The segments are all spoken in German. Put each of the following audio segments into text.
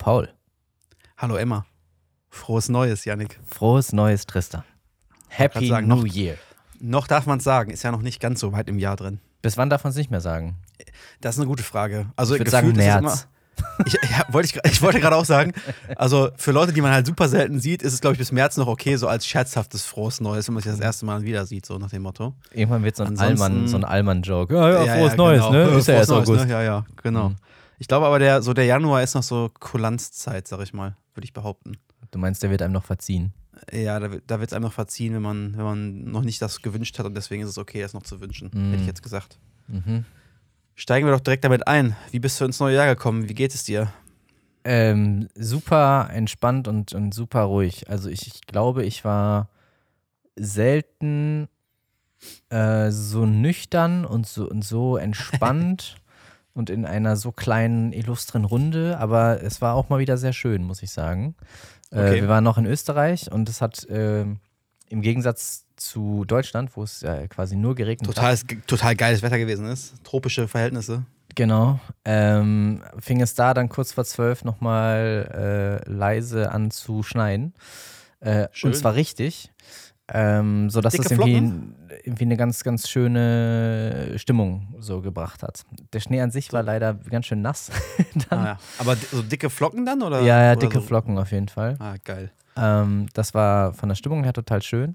Paul. Hallo Emma. Frohes Neues, Yannick. Frohes Neues, Tristan. Happy sagen, New noch- Year. Noch darf man es sagen, ist ja noch nicht ganz so weit im Jahr drin. Bis wann darf man es nicht mehr sagen? Das ist eine gute Frage. Also Ich würde sagen März. Immer, ich, ja, wollte ich, ich wollte gerade auch sagen, also für Leute, die man halt super selten sieht, ist es, glaube ich, bis März noch okay, so als scherzhaftes frohes Neues, wenn man sich das erste Mal wieder sieht, so nach dem Motto. Irgendwann wird so ein Ansonsten- Allmann, so ein Allmann-Joke. Ja, ja, frohes ja, Neues, genau. ne? Ist ja erst Neues, August. Ne? Ja, ja, genau. Mhm. Ich glaube aber, der, so der Januar ist noch so Kulanzzeit, sag ich mal, würde ich behaupten. Du meinst, der wird einem noch verziehen. Ja, da, wird- da wird es einem noch verziehen, wenn man, wenn man noch nicht das gewünscht hat und deswegen ist es okay, das noch zu wünschen, Mhm. hätte ich jetzt gesagt. Mhm. Steigen wir doch direkt damit ein. Wie bist du ins neue Jahr gekommen? Wie geht es dir? Ähm, super entspannt und, und super ruhig. Also ich, ich glaube, ich war selten äh, so nüchtern und so, und so entspannt und in einer so kleinen, illustren Runde, aber es war auch mal wieder sehr schön, muss ich sagen. Äh, Okay. wir waren noch in Österreich und es hat ähm, im Gegensatz zu Deutschland, wo es ja quasi nur geregnet hat, Total, total geiles Wetter gewesen ist. Tropische Verhältnisse. Genau. Ähm, fing es da dann kurz vor zwölf nochmal äh, leise an zu schneien. Äh, und zwar richtig. Ähm, sodass Dicke es irgendwie, irgendwie eine ganz, ganz schöne Stimmung so gebracht hat. Der Schnee an sich war leider ganz schön nass. Ah, ja. Aber so dicke Flocken dann? Oder, ja, ja, oder dicke so? Flocken auf jeden Fall. Ah, geil. Ähm, das war von der Stimmung her total schön.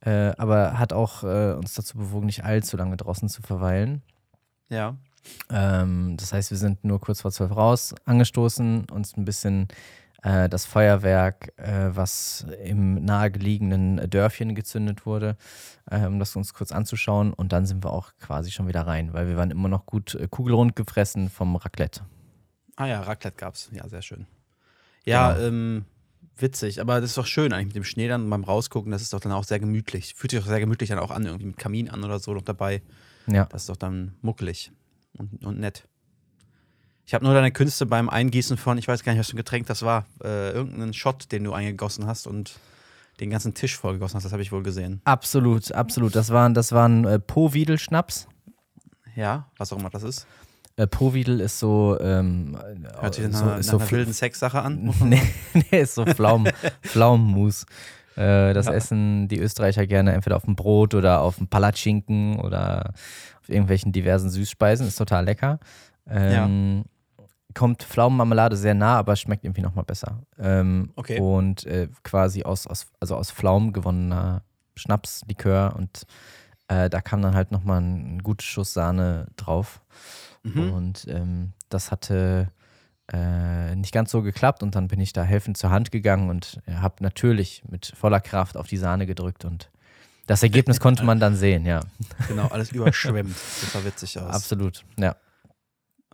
Äh, aber hat auch äh, uns dazu bewogen, nicht allzu lange draußen zu verweilen. Ja. Ähm, das heißt, wir sind nur kurz vor zwölf raus, angestoßen, uns ein bisschen das Feuerwerk, äh, was im nahegelegenen Dörfchen gezündet wurde, äh, um das uns kurz anzuschauen. Und dann sind wir auch quasi schon wieder rein, weil wir waren immer noch gut äh, kugelrund gefressen vom Raclette. Ah ja, Raclette gab's. Ja, sehr schön. Ja, Genau. ähm, witzig. Aber das ist doch schön eigentlich mit dem Schnee dann beim Rausgucken. Das ist doch dann auch sehr gemütlich. Fühlt sich auch sehr gemütlich dann auch an, irgendwie mit Kamin an oder so noch dabei. Ja. Das ist doch dann muckelig und, und nett. Ich habe nur deine Künste beim Eingießen von, ich weiß gar nicht, was für ein Getränk das war, äh, irgendeinen Shot, den du eingegossen hast und den ganzen Tisch vollgegossen hast, das habe ich wohl gesehen. Absolut, absolut. Das waren, das waren äh, Po-Wiedel-Schnaps. Ja, was auch immer das ist. Äh, Po-Wiedel ist so, ähm, Hört sich äh, so, nach so einer wilden Sexsache an. nee, nee, ist so Pflaumen, Pflaumenmus. Äh, das Ja. essen die Österreicher gerne entweder auf dem Brot oder auf dem Palatschinken oder auf irgendwelchen diversen Süßspeisen. Ist total lecker. Ähm, Kommt Pflaumenmarmelade sehr nah, aber schmeckt irgendwie nochmal besser. Ähm, Okay. Und äh, quasi aus, aus, also aus Pflaumen gewonnener Schnaps, Likör und äh, da kam dann halt nochmal ein guter Schuss Sahne drauf. Mhm. Und ähm, das hatte äh, nicht ganz so geklappt und dann bin ich da helfend zur Hand gegangen und habe natürlich mit voller Kraft auf die Sahne gedrückt und das Ergebnis konnte man dann sehen, ja. Genau, alles überschwemmt. Das sah witzig aus. Absolut, ja.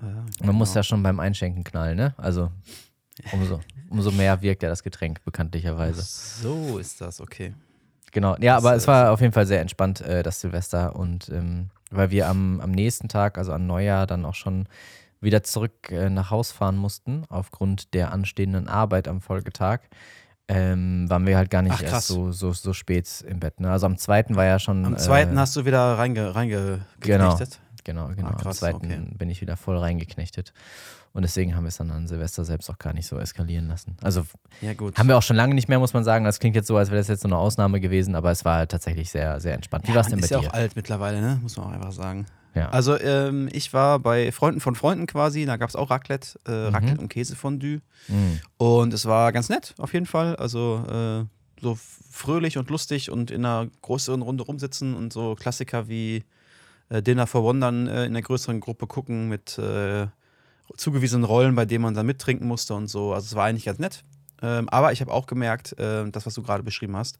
Ja, Man muss genau. ja schon beim Einschenken knallen, ne? Also umso, umso mehr wirkt ja das Getränk bekanntlicherweise. So ist das, okay. Genau, ja, Das, aber es war auf jeden Fall sehr entspannt, äh, das Silvester. Und ähm, weil wir am, am nächsten Tag, also an Neujahr, dann auch schon wieder zurück äh, nach Haus fahren mussten, aufgrund der anstehenden Arbeit am Folgetag, ähm, waren wir halt gar nicht Ach, erst so, so, so spät im Bett. Ne? Also am zweiten war ja schon. Am zweiten äh, hast du wieder reinge, reinge Genau. Genau, genau. Ah, krass, am zweiten okay. bin ich wieder voll reingeknechtet. Und deswegen haben wir es dann an Silvester selbst auch gar nicht so eskalieren lassen. Also Ja, gut. haben wir auch schon lange nicht mehr, muss man sagen. Das klingt jetzt so, als wäre das jetzt so eine Ausnahme gewesen, aber es war halt tatsächlich sehr, sehr entspannt. Wie war es denn bei ist ja dir? auch alt mittlerweile, ne? Muss man auch einfach sagen. Ja. Also, ähm, ich war bei Freunden von Freunden quasi, da gab es auch Raclette, äh, Mhm. Raclette und Käsefondue. Mhm. Und es war ganz nett, auf jeden Fall. Also, äh, so fröhlich und lustig und in einer größeren Runde rumsitzen und so Klassiker wie äh, Dinner for One dann äh, in einer größeren Gruppe gucken mit äh, zugewiesenen Rollen, bei denen man dann mittrinken musste und so. Also, es war eigentlich ganz nett. Ähm, aber ich habe auch gemerkt, äh, das, was du gerade beschrieben hast,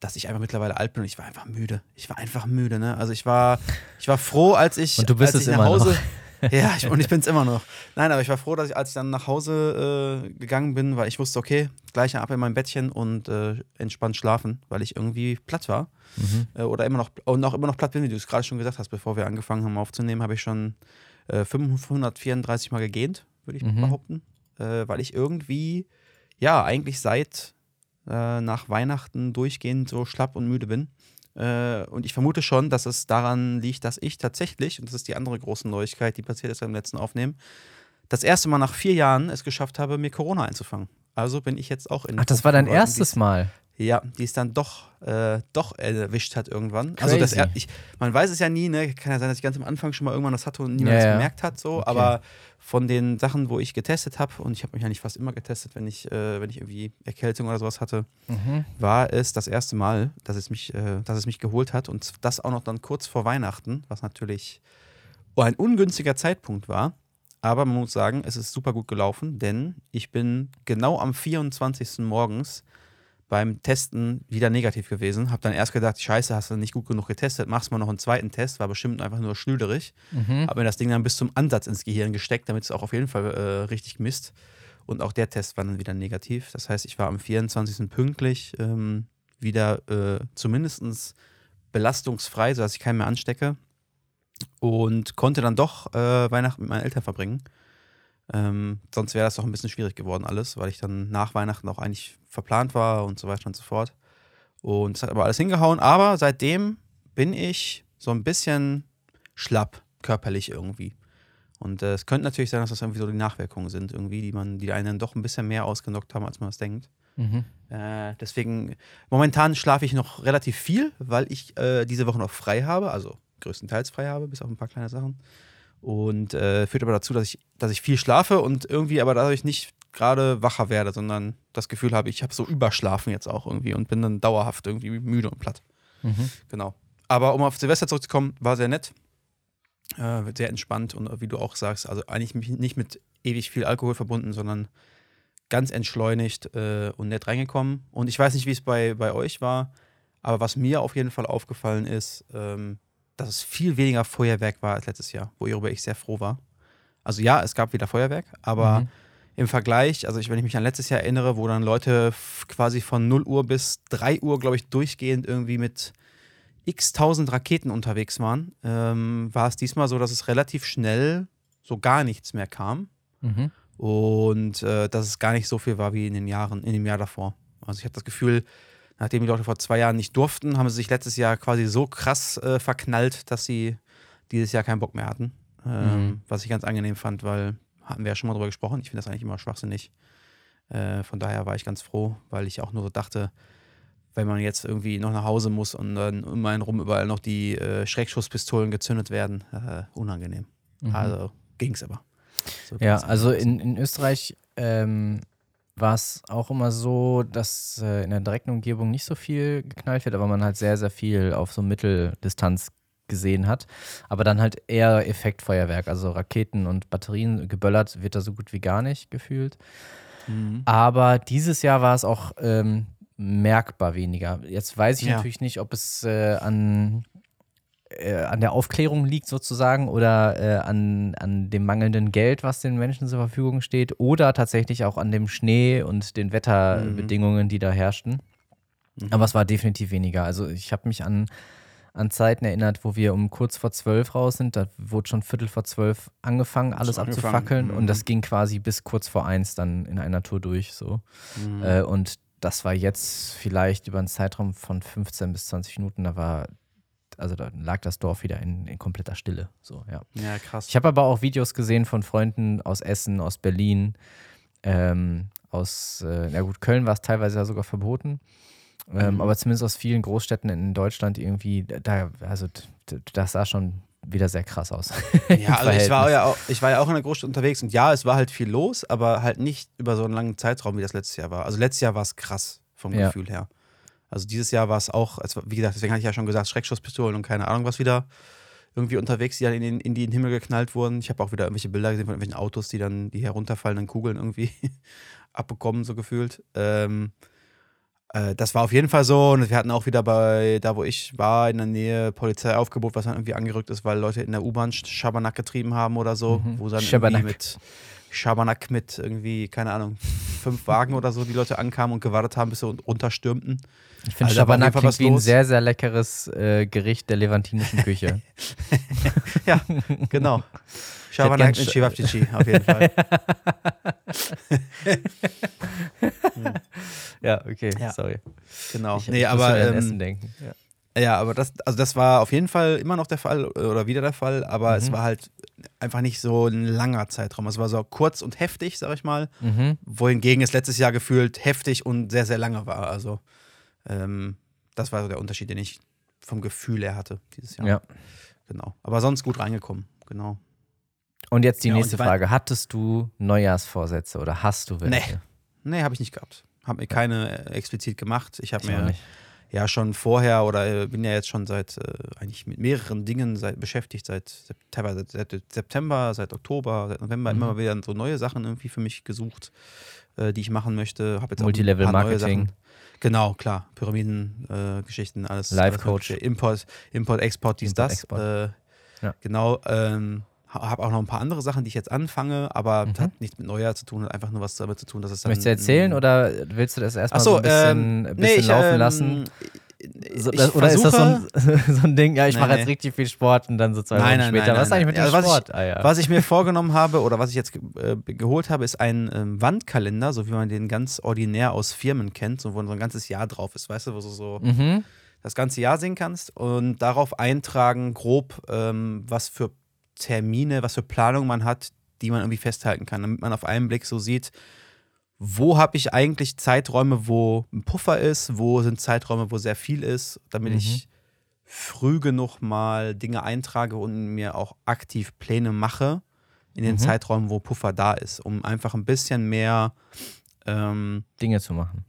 dass ich einfach mittlerweile alt bin und ich war einfach müde. Ich war einfach müde, ne? Also ich war, ich war froh, als ich, Und du bist als es ich nach immer noch. Ja, ich, und ich bin es immer noch. Nein, aber ich war froh, dass ich, als ich dann nach Hause äh, gegangen bin, weil ich wusste, okay, gleich ab in mein Bettchen und äh, entspannt schlafen, weil ich irgendwie platt war. Mhm. Äh, oder immer noch, und auch immer noch platt bin, wie du es gerade schon gesagt hast, bevor wir angefangen haben aufzunehmen, habe ich schon äh, 534 Mal gegähnt, würde ich Mhm. behaupten. Äh, weil ich irgendwie, ja, eigentlich seit äh, nach Weihnachten durchgehend so schlapp und müde bin. Äh, und ich vermute schon, dass es daran liegt, dass ich tatsächlich, und das ist die andere große Neuigkeit, die passiert ist beim letzten Aufnehmen, das erste Mal nach vier Jahren es geschafft habe, mir Corona einzufangen. Also bin ich jetzt auch in. Ach, das war dein erstes Mal. Ja, die es dann doch, äh, doch erwischt hat irgendwann. Crazy. Also das, er, ich, man weiß es ja nie, ne? Kann ja sein, dass ich ganz am Anfang schon mal irgendwann das hatte und niemand ja, ja. gemerkt hat, so. Okay. Aber von den Sachen, wo ich getestet habe, und ich habe mich eigentlich fast immer getestet, wenn ich, äh, wenn ich irgendwie Erkältung oder sowas hatte, mhm. war es das erste Mal, dass es mich, äh, dass es mich geholt hat. Und das auch noch dann kurz vor Weihnachten, was natürlich ein ungünstiger Zeitpunkt war. Aber man muss sagen, es ist super gut gelaufen, denn ich bin genau am 24. morgens beim Testen wieder negativ gewesen. Hab dann erst gedacht, scheiße, hast du nicht gut genug getestet, machst mal noch einen zweiten Test, war bestimmt einfach nur schnüderig. Mhm. Hab mir das Ding dann bis zum Ansatz ins Gehirn gesteckt, damit es auch auf jeden Fall äh, richtig misst. Und auch der Test war dann wieder negativ. Das heißt, ich war am 24. pünktlich ähm, wieder äh, zumindest belastungsfrei, sodass ich keinen mehr anstecke. Und konnte dann doch äh, Weihnachten mit meinen Eltern verbringen. Ähm, sonst wäre das doch ein bisschen schwierig geworden alles, weil ich dann nach Weihnachten auch eigentlich verplant war und so weiter und so fort. Und es hat aber alles hingehauen. Aber seitdem bin ich so ein bisschen schlapp, körperlich irgendwie. Und äh, es könnte natürlich sein, dass das irgendwie so die Nachwirkungen sind, irgendwie, die man, die einen doch ein bisschen mehr ausgenockt haben, als man das denkt. Mhm. Äh, deswegen, momentan schlafe ich noch relativ viel, weil ich äh, diese Woche noch frei habe, also größtenteils frei habe, bis auf ein paar kleine Sachen. Und äh, führt aber dazu, dass ich, dass ich viel schlafe und irgendwie aber dadurch nicht gerade wacher werde, sondern das Gefühl habe, ich habe so überschlafen jetzt auch irgendwie und bin dann dauerhaft irgendwie müde und platt. Mhm. Genau. Aber um auf Silvester zurückzukommen, war sehr nett. Äh, sehr entspannt und wie du auch sagst, also eigentlich nicht mit ewig viel Alkohol verbunden, sondern ganz entschleunigt äh, und nett reingekommen. Und ich weiß nicht, wie es bei, bei euch war, aber was mir auf jeden Fall aufgefallen ist, ähm, dass es viel weniger Feuerwerk war als letztes Jahr, worüber ich sehr froh war. Also ja, es gab wieder Feuerwerk, aber mhm. im Vergleich, also ich, wenn ich mich an letztes Jahr erinnere, wo dann Leute quasi von 0 Uhr bis 3 Uhr, glaube ich, durchgehend irgendwie mit x tausend Raketen unterwegs waren, ähm, war es diesmal so, dass es relativ schnell so gar nichts mehr kam. Mhm. Und äh, dass es gar nicht so viel war wie in den Jahren, in dem Jahr davor. Also ich habe das Gefühl, nachdem die Leute vor zwei Jahren nicht durften, haben sie sich letztes Jahr quasi so krass äh, verknallt, dass sie dieses Jahr keinen Bock mehr hatten. Ähm, mhm. Was ich ganz angenehm fand, weil hatten wir ja schon mal drüber gesprochen. Ich finde das eigentlich immer schwachsinnig. Äh, von daher war ich ganz froh, weil ich auch nur so dachte, wenn man jetzt irgendwie noch nach Hause muss und dann um einen rum überall noch die äh, Schreckschusspistolen gezündet werden, äh, unangenehm. Mhm. Also ging es aber. So ja, also in, in Österreich ähm, war es auch immer so, dass äh, in der direkten Umgebung nicht so viel geknallt wird, aber man halt sehr, sehr viel auf so Mitteldistanz gesehen hat. Aber dann halt eher Effektfeuerwerk, also Raketen und Batterien geböllert wird da so gut wie gar nicht gefühlt. Mhm. Aber dieses Jahr war es auch ähm, merkbar weniger. Jetzt weiß ich ja. natürlich nicht, ob es äh, an äh, an der Aufklärung liegt sozusagen oder äh, an, an dem mangelnden Geld, was den Menschen zur Verfügung steht oder tatsächlich auch an dem Schnee und den Wetterbedingungen, mhm. die da herrschten. Mhm. Aber es war definitiv weniger. Also ich habe mich an, an Zeiten erinnert, wo wir um kurz vor zwölf raus sind. Da wurde schon Viertel vor zwölf angefangen, alles abzufackeln mhm. und das ging quasi bis kurz vor eins dann in einer Tour durch. So. Mhm. Äh, und das war jetzt vielleicht über einen Zeitraum von 15 bis 20 Minuten, da war also da lag das Dorf wieder in, in kompletter Stille. So, ja. ja, krass. Ich habe aber auch Videos gesehen von Freunden aus Essen, aus Berlin, ähm, aus, äh, na gut, Köln war es teilweise ja sogar verboten. Ähm, mhm. Aber zumindest aus vielen Großstädten in Deutschland irgendwie, da, also das sah schon wieder sehr krass aus. ja, also ich war, ja auch, ich war ja auch in der Großstadt unterwegs und ja, es war halt viel los, aber halt nicht über so einen langen Zeitraum, wie das letztes Jahr war. Also letztes Jahr war es krass vom ja. Gefühl her. Also dieses Jahr war es auch, also wie gesagt, deswegen hatte ich ja schon gesagt, Schreckschusspistolen und keine Ahnung was wieder irgendwie unterwegs, die dann in den, in den Himmel geknallt wurden. Ich habe auch wieder irgendwelche Bilder gesehen von irgendwelchen Autos, die dann die herunterfallenden Kugeln irgendwie abbekommen, so gefühlt. Ähm, äh, das war auf jeden Fall so. Und wir hatten auch wieder bei, da wo ich war, in der Nähe Polizeiaufgebot, was dann irgendwie angerückt ist, weil Leute in der U-Bahn Schabernack getrieben haben oder so. Mhm. Wo dann Schabernack. mit Schabernack mit irgendwie, keine Ahnung, fünf Wagen oder so, die Leute ankamen und gewartet haben, bis sie runterstürmten. Ich finde, also Schabernack klingt wie ein sehr, sehr leckeres äh, Gericht der levantinischen Küche. ja, genau. Schabernack mit Chivapchichi, auf jeden Fall. ja, okay, ja. sorry. Genau. Ich, nee, ich aber. Ähm, Essen denken. Ja. Ja, aber das, also das war auf jeden Fall immer noch der Fall oder wieder der Fall, aber es Mhm. war halt einfach nicht so ein langer Zeitraum. Es war so kurz und heftig, sag ich mal, Mhm. wohingegen es letztes Jahr gefühlt heftig und sehr, sehr lange war. Also ähm, das war so der Unterschied, den ich vom Gefühl her hatte dieses Jahr. Ja. Genau. Aber sonst gut reingekommen, genau. Und jetzt die Ja, nächste Frage. Hattest du Neujahrsvorsätze oder hast du welche? Nee, habe ich nicht gehabt. Habe mir keine äh, explizit gemacht. Ich habe mir nicht. Ja schon vorher oder äh, bin ja jetzt schon seit äh, eigentlich mit mehreren Dingen seit, beschäftigt, seit Sep- teilweise seit September, seit Oktober, seit November Mhm. immer mal wieder so neue Sachen irgendwie für mich gesucht, äh, die ich machen möchte. Hab jetzt auch Multilevel neue Marketing. Sachen. Genau, klar. Pyramiden-Geschichten, äh, alles. Alles Coach. Import, Import, Export, dies, Import, das. Export. Äh, Ja. Genau. Ähm, habe auch noch ein paar andere Sachen, die ich jetzt anfange, aber Mhm. hat nichts mit Neujahr zu tun, hat einfach nur was damit zu tun, dass es dann. Möchtest du erzählen oder willst du das erstmal so so, ein bisschen, ähm, ein nee, bisschen ich, laufen ähm, lassen? So, das, oder ist das so ein, versuche- so ein Ding, ja, ich Nee, mache nee. jetzt richtig viel Sport und dann so zwei Nein, Wochen nein, später, nein, was ist eigentlich mit dem Also was ich- Sport? ah, ja. Was ich mir vorgenommen habe oder was ich jetzt äh, geholt habe, ist ein ähm, Wandkalender, so wie man den ganz ordinär aus Firmen kennt, so wo so ein ganzes Jahr drauf ist, weißt du, wo du so mhm. das ganze Jahr sehen kannst und darauf eintragen, grob, ähm, was für Termine, was für Planung man hat, die man irgendwie festhalten kann, damit man auf einen Blick so sieht, wo habe ich eigentlich Zeiträume, wo ein Puffer ist, wo sind Zeiträume, wo sehr viel ist, damit Mhm. ich früh genug mal Dinge eintrage und mir auch aktiv Pläne mache in den Mhm. Zeiträumen, wo Puffer da ist, um einfach ein bisschen mehr ähm, Dinge zu machen.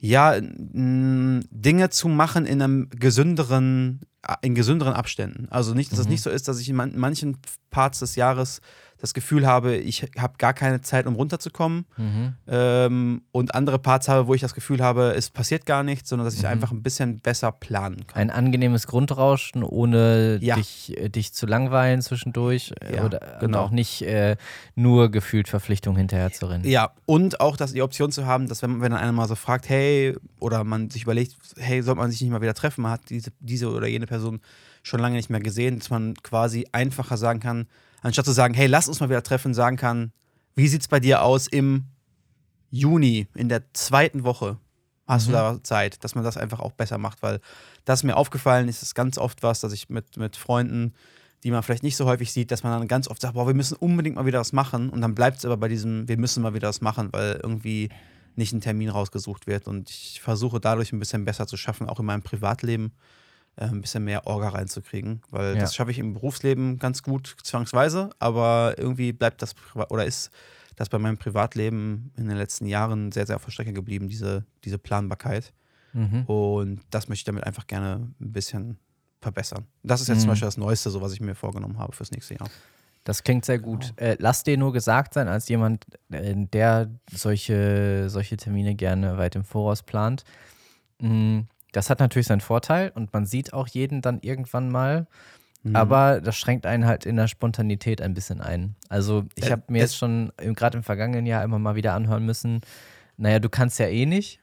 Ja, Dinge zu machen in einem gesünderen, in gesünderen Abständen. Also nicht, dass es Mhm. nicht so ist, dass ich in man- manchen Parts des Jahres das Gefühl habe, ich habe gar keine Zeit, um runterzukommen. Mhm. Ähm, und andere Parts habe, wo ich das Gefühl habe, es passiert gar nichts, sondern dass ich Mhm. einfach ein bisschen besser planen kann. Ein angenehmes Grundrauschen, ohne Ja. dich, äh, dich zu langweilen zwischendurch äh, Ja, oder und genau. auch nicht äh, nur gefühlt Verpflichtung hinterher zu rennen. Ja, und auch dass die Option zu haben, dass wenn, man- wenn dann einer mal so fragt, hey, oder man sich überlegt, hey, sollte man sich nicht mal wieder treffen, man hat diese, diese oder jene Person schon lange nicht mehr gesehen, dass man quasi einfacher sagen kann, anstatt zu sagen, hey, lass uns mal wieder treffen, sagen kann, wie sieht's bei dir aus im Juni, in der zweiten Woche? Hast Mhm. du da Zeit, dass man das einfach auch besser macht, weil das ist mir aufgefallen ist, ist ganz oft was, dass ich mit, mit Freunden, die man vielleicht nicht so häufig sieht, dass man dann ganz oft sagt, boah, wir müssen unbedingt mal wieder was machen und dann bleibt es aber bei diesem, wir müssen mal wieder was machen, weil irgendwie nicht ein Termin rausgesucht wird und ich versuche dadurch ein bisschen besser zu schaffen, auch in meinem Privatleben ein bisschen mehr Orga reinzukriegen, weil Ja. das schaffe ich im Berufsleben ganz gut zwangsweise, aber irgendwie bleibt das oder ist das bei meinem Privatleben in den letzten Jahren sehr, sehr auf der Strecke geblieben, diese, diese Planbarkeit. Mhm. Und das möchte ich damit einfach gerne ein bisschen verbessern. Das ist jetzt Mhm. zum Beispiel das Neueste, so was ich mir vorgenommen habe fürs nächste Jahr. Das klingt sehr gut. Äh, lass dir nur gesagt sein, als jemand, äh, der solche, solche Termine gerne weit im Voraus plant. mh, Das hat natürlich seinen Vorteil und man sieht auch jeden dann irgendwann mal, Mhm. aber das schränkt einen halt in der Spontanität ein bisschen ein. Also ich Äh, habe mir jetzt schon gerade im vergangenen Jahr immer mal wieder anhören müssen, naja, du kannst ja eh nicht.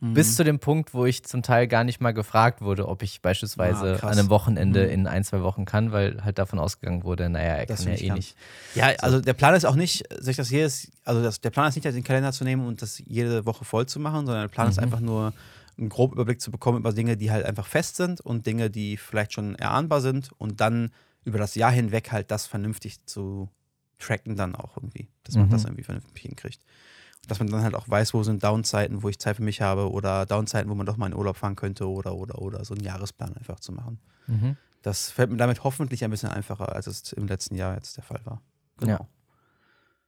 Mhm. Bis zu dem Punkt, wo ich zum Teil gar nicht mal gefragt wurde, ob ich beispielsweise Ah, an einem Wochenende Mhm. in ein, zwei Wochen kann, weil halt davon ausgegangen wurde, naja, er Dass kann ja eh kannst. nicht. Ja, also der Plan ist auch nicht, sich das jedes, also das, der Plan ist nicht, den Kalender zu nehmen und das jede Woche voll zu machen, sondern der Plan ist Mhm. einfach nur, einen groben Überblick zu bekommen über Dinge, die halt einfach fest sind und Dinge, die vielleicht schon erahnbar sind und dann über das Jahr hinweg halt das vernünftig zu tracken dann auch irgendwie, dass man Mhm. das irgendwie vernünftig hinkriegt. Und dass man dann halt auch weiß, wo sind Downzeiten, wo ich Zeit für mich habe oder Downzeiten, wo man doch mal in Urlaub fahren könnte oder oder oder so einen Jahresplan einfach zu machen. Mhm. Das fällt mir damit hoffentlich ein bisschen einfacher, als es im letzten Jahr jetzt der Fall war. Genau. Ja.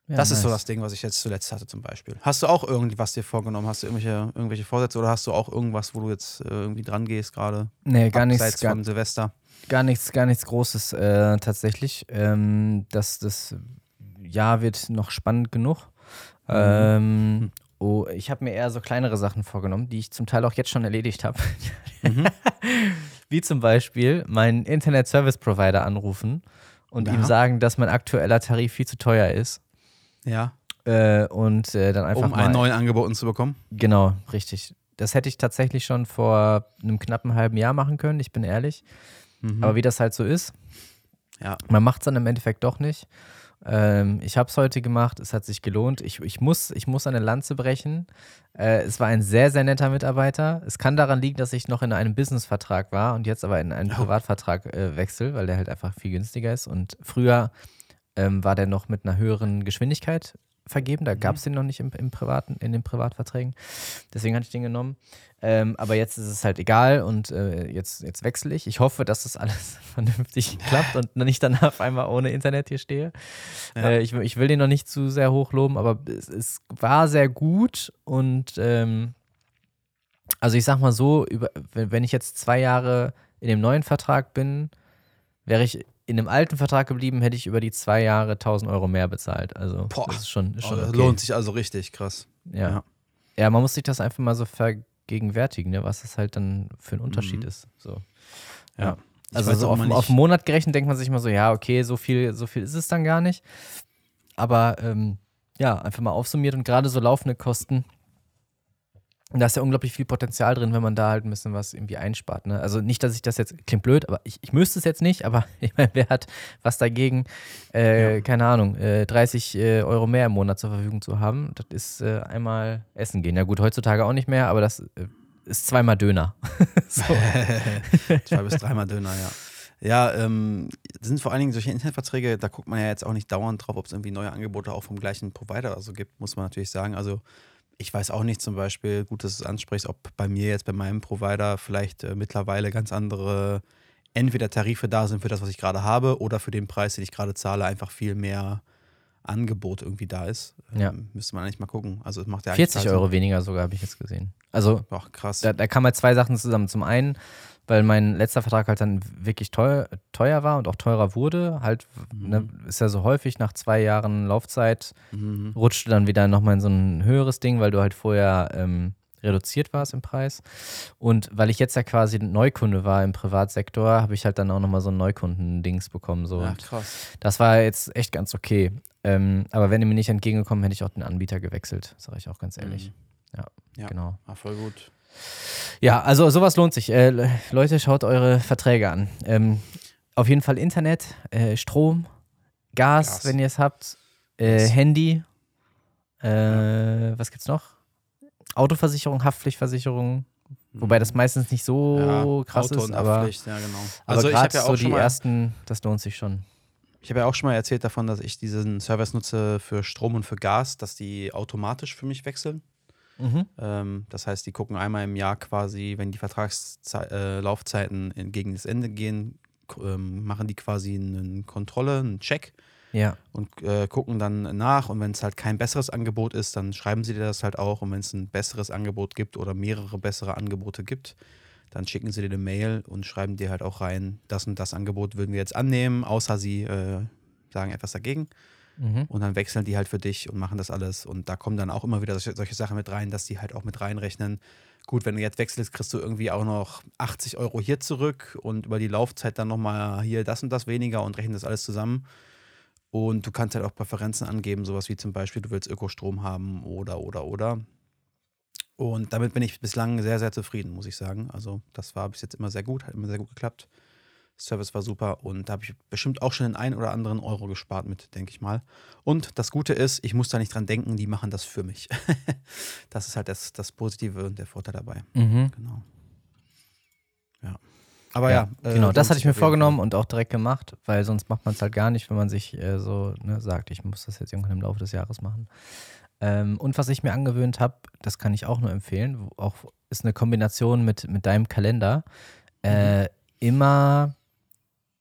Ja, das ist so nice. das Ding, was ich jetzt zuletzt hatte zum Beispiel. Hast du auch irgendwas dir vorgenommen? Hast du irgendwelche, irgendwelche Vorsätze oder hast du auch irgendwas, wo du jetzt äh, irgendwie dran gehst gerade? Nee, gar nichts, Abseits gar, von Silvester. gar nichts, gar nichts Großes äh, tatsächlich. Ähm, das, das Jahr wird noch spannend genug. Mhm. Ähm, oh, ich habe mir eher so kleinere Sachen vorgenommen, die ich zum Teil auch jetzt schon erledigt habe. Mhm. Wie zum Beispiel meinen Internet-Service-Provider anrufen und Ja. ihm sagen, dass mein aktueller Tarif viel zu teuer ist. Ja. Äh, und äh, dann einfach Um mal einen neuen angeboten zu bekommen. Genau, richtig. Das hätte ich tatsächlich schon vor einem knappen halben Jahr machen können, ich bin ehrlich. Mhm. Aber wie das halt so ist, Ja. man macht es dann im Endeffekt doch nicht. Ähm, ich habe es heute gemacht, es hat sich gelohnt. Ich, ich, muss, ich muss eine Lanze brechen. Äh, es war ein sehr, sehr netter Mitarbeiter. Es kann daran liegen, dass ich noch in einem Businessvertrag war und jetzt aber in einen Privatvertrag äh, wechsle, weil der halt einfach viel günstiger ist. Und früher ähm, war der noch mit einer höheren Geschwindigkeit vergeben. Da gab es den noch nicht im, im, privaten, in den Privatverträgen. Deswegen hatte ich den genommen. Ähm, aber jetzt ist es halt egal und äh, jetzt, jetzt wechsle ich. Ich hoffe, dass das alles vernünftig klappt und nicht dann auf einmal ohne Internet hier stehe. Ja. Äh, ich, ich, will den noch nicht zu sehr hochloben, aber es, es war sehr gut und ähm, also ich sag mal so, über, wenn ich jetzt zwei Jahre in dem neuen Vertrag bin, wäre ich in dem alten Vertrag geblieben, hätte ich über die zwei Jahre 1000 Euro mehr bezahlt. Also Boah. das ist schon, ist schon oh, das okay. lohnt sich also richtig krass. Ja. ja. ja. man muss sich das einfach mal so vergegenwärtigen, ne, was das halt dann für ein Unterschied mhm. ist. So. Ja. ja. Also so auf, auf einen Monat gerechnet denkt man sich mal so, ja, okay, so viel, so viel ist es dann gar nicht. Aber ähm, ja, einfach mal aufsummiert und gerade so laufende Kosten und da ist ja unglaublich viel Potenzial drin, wenn man da halt ein bisschen was irgendwie einspart. Ne? Also nicht, dass ich das jetzt, klingt blöd, aber ich, ich müsste es jetzt nicht, aber ich meine, wer hat was dagegen, äh, ja. keine Ahnung, äh, 30 äh, Euro mehr im Monat zur Verfügung zu haben? Das ist äh, einmal essen gehen. Ja gut, heutzutage auch nicht mehr, aber das äh, ist zweimal Döner. Zwei bis dreimal Döner, ja. Ja, ähm, sind vor allen Dingen solche Internetverträge, da guckt man ja jetzt auch nicht dauernd drauf, ob es irgendwie neue Angebote auch vom gleichen Provider also gibt, muss man natürlich sagen. Also ich weiß auch nicht zum Beispiel, gut, dass du es ansprichst, ob bei mir jetzt bei meinem Provider vielleicht äh, mittlerweile ganz andere entweder Tarife da sind für das, was ich gerade habe, oder für den Preis, den ich gerade zahle, einfach viel mehr Angebot irgendwie da ist. Ja. Ähm, müsste man eigentlich mal gucken. Also es macht ja 40 Euro weniger sogar, habe ich jetzt gesehen. Also Ach, krass. Da, da kamen halt zwei Sachen zusammen. Zum einen weil mein letzter Vertrag halt dann wirklich teuer, teuer war und auch teurer wurde. Halt, mhm. ne, ist ja so häufig nach zwei Jahren Laufzeit mhm. rutscht du dann wieder nochmal in so ein höheres Ding, weil du halt vorher ähm, reduziert warst im Preis. Und weil ich jetzt ja quasi Neukunde war im Privatsektor, habe ich halt dann auch nochmal so ein Neukundendings bekommen. So. Ja, krass. Das war jetzt echt ganz okay. Ähm, aber wenn ihr mir nicht entgegengekommen, hätte ich auch den Anbieter gewechselt, sage ich auch ganz ehrlich. Mhm. Ja, ja, genau. Ah, voll gut. Ja, also sowas lohnt sich. Äh, Leute, schaut eure Verträge an. Ähm, auf jeden Fall Internet, äh, Strom, Gas, Gas, wenn ihr es habt, äh, Handy. Äh, ja. Was gibt's noch? Autoversicherung, Haftpflichtversicherung. Wobei das meistens nicht so ja, krass Auto ist, aber, ja, genau. also aber gerade ja so die ersten, das lohnt sich schon. Ich habe ja auch schon mal erzählt davon, dass ich diesen Service nutze für Strom und für Gas, dass die automatisch für mich wechseln. Mhm. Ähm, das heißt, die gucken einmal im Jahr quasi, wenn die Vertragslaufzeiten äh, gegen das Ende gehen, ähm, machen die quasi eine Kontrolle, einen Check. Ja. Und äh, gucken dann nach. Und wenn es halt kein besseres Angebot ist, dann schreiben sie dir das halt auch. Und wenn es ein besseres Angebot gibt oder mehrere bessere Angebote gibt, dann schicken sie dir eine Mail und schreiben dir halt auch rein, das und das Angebot würden wir jetzt annehmen, außer sie äh, sagen etwas dagegen. Mhm. Und dann wechseln die halt für dich und machen das alles. Und da kommen dann auch immer wieder solche, solche Sachen mit rein, dass die halt auch mit reinrechnen. Gut, wenn du jetzt wechselst, kriegst du irgendwie auch noch 80 Euro hier zurück und über die Laufzeit dann nochmal hier das und das weniger und rechnen das alles zusammen. Und du kannst halt auch Präferenzen angeben, sowas wie zum Beispiel, du willst Ökostrom haben oder, oder, oder. Und damit bin ich bislang sehr, sehr zufrieden, muss ich sagen. Also, das war bis jetzt immer sehr gut, hat immer sehr gut geklappt. Service war super und da habe ich bestimmt auch schon den einen oder anderen Euro gespart mit, denke ich mal. Und das Gute ist, ich muss da nicht dran denken, die machen das für mich. das ist halt das, das Positive und der Vorteil dabei. Mhm. Genau. Ja. Aber ja. ja äh, genau, das hatte ich mir vorgenommen und auch direkt gemacht, weil sonst macht man es halt gar nicht, wenn man sich äh, so ne, sagt, ich muss das jetzt irgendwann im Laufe des Jahres machen. Ähm, und was ich mir angewöhnt habe, das kann ich auch nur empfehlen, auch ist eine Kombination mit, mit deinem Kalender. Äh, mhm. Immer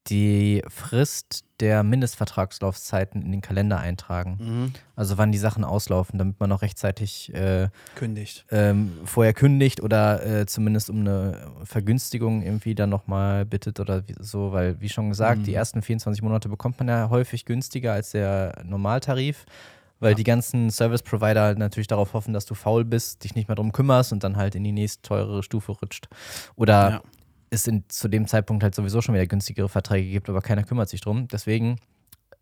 die Frist der Mindestvertragslaufzeiten in den Kalender eintragen. Mhm. Also wann die Sachen auslaufen, damit man auch rechtzeitig äh, kündigt. Ähm, vorher kündigt oder äh, zumindest um eine Vergünstigung irgendwie dann nochmal bittet oder so, weil wie schon gesagt, mhm. die ersten 24 Monate bekommt man ja häufig günstiger als der Normaltarif. Weil ja. die ganzen Service-Provider halt natürlich darauf hoffen, dass du faul bist, dich nicht mehr drum kümmerst und dann halt in die nächst teurere Stufe rutscht. Oder ja es in, zu dem Zeitpunkt halt sowieso schon wieder günstigere Verträge gibt, aber keiner kümmert sich drum. Deswegen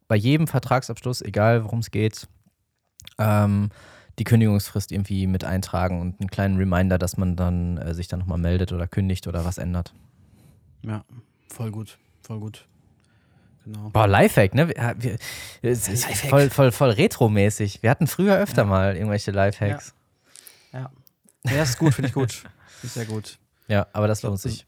bei jedem Vertragsabschluss, egal worum es geht, ähm, die Kündigungsfrist irgendwie mit eintragen und einen kleinen Reminder, dass man dann äh, sich dann nochmal meldet oder kündigt oder was ändert. Ja, voll gut, voll gut. genau. Boah, Lifehack, ne? Wir, wir, Lifehack. voll, voll, voll retromäßig. Wir hatten früher öfter mal irgendwelche Lifehacks. Ja. Ja, ist gut, finde ich gut. Ist sehr gut. Ja, aber das lohnt sich.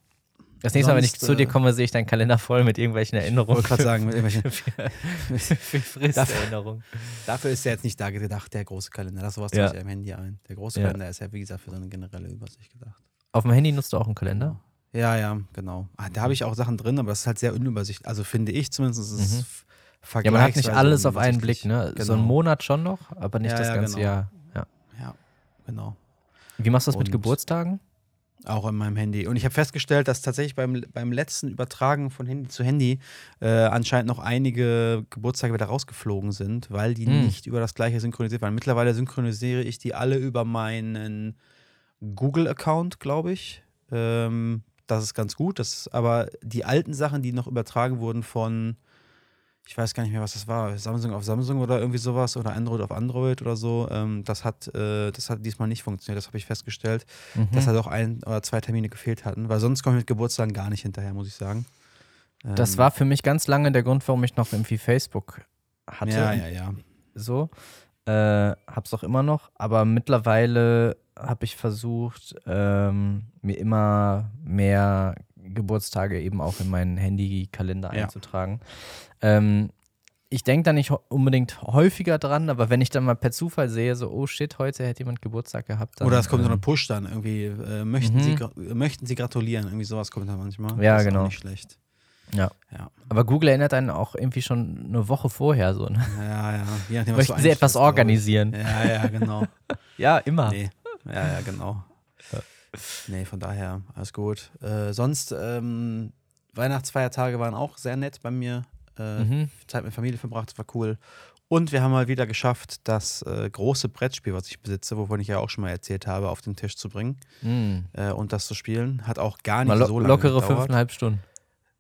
Das nächste Mal, wenn ich zu dir äh, komme, sehe ich deinen Kalender voll mit irgendwelchen Ich Erinnerungen. wollte gerade sagen, mit irgendwelchen, Für Fristerinnerungen. dafür ist ja jetzt nicht da gedacht, der große Kalender. Das sowas Ja. ich am Handy ein. Der große Ja. Kalender ist ja, wie gesagt, für so eine generelle Übersicht gedacht. Auf dem Handy nutzt du auch einen Kalender? Ja, ja, genau. Ah, da habe ich auch Sachen drin, aber das ist halt sehr unübersichtlich. Also finde ich zumindest, ist es Mhm. mhm. Ja, man hat nicht alles auf einen Blick, ne? So einen Genau. Monat schon noch, aber nicht Ja, das ganze genau. Jahr. Ja. Ja, genau. Wie machst du das mit Und- Geburtstagen? Auch in meinem Handy. Und ich habe festgestellt, dass tatsächlich beim, beim letzten Übertragen von Handy zu Handy äh, anscheinend noch einige Geburtstage wieder rausgeflogen sind, weil die Hm. nicht über das gleiche synchronisiert waren. Mittlerweile synchronisiere ich die alle über meinen Google-Account, glaube ich. Ähm, das ist ganz gut. Das, aber die alten Sachen, die noch übertragen wurden von, ich weiß gar nicht mehr, was das war, Samsung auf Samsung oder irgendwie sowas oder Android auf Android oder so, ähm, das, hat, äh, das hat diesmal nicht funktioniert. Das habe ich festgestellt Mhm. dass halt auch ein oder zwei Termine gefehlt hatten, weil sonst komme ich mit Geburtstagen gar nicht hinterher, muss ich sagen. Das Ähm, war für mich ganz lange der Grund, warum ich noch irgendwie Facebook hatte. Ja, ja, ja. So. Äh, hab's auch immer noch, aber mittlerweile habe ich versucht, ähm, mir immer mehr Geburtstage eben auch in meinen Handykalender Ja. einzutragen. Ähm, ich denke da nicht unbedingt häufiger dran, aber wenn ich dann mal per Zufall sehe, so, oh shit, heute hätte jemand Geburtstag gehabt. Dann, Oder es kommt so ähm, eine Push dann irgendwie, äh, möchten, Mhm. Sie, äh, möchten Sie gratulieren? Irgendwie sowas kommt dann manchmal. Ja, das ist genau. Auch nicht schlecht. Ja. Ja, Aber Google erinnert einen auch irgendwie schon eine Woche vorher so. Ne? ja. ja. Je nachdem, Möchten sie etwas organisieren? Ja, ja, genau. Ja, immer. Nee. Ja, ja, genau. Nee, von daher, alles gut. Äh, sonst, ähm, Weihnachtsfeiertage waren auch sehr nett bei mir. Äh, Mhm. Zeit mit Familie verbracht, war cool. Und wir haben mal wieder geschafft, das äh, große Brettspiel, was ich besitze, wovon ich ja auch schon mal erzählt habe, auf den Tisch zu bringen Mhm. äh, und das zu spielen. Hat auch gar nicht Mal lo so lange lockere gedauert. fünfeinhalb Stunden.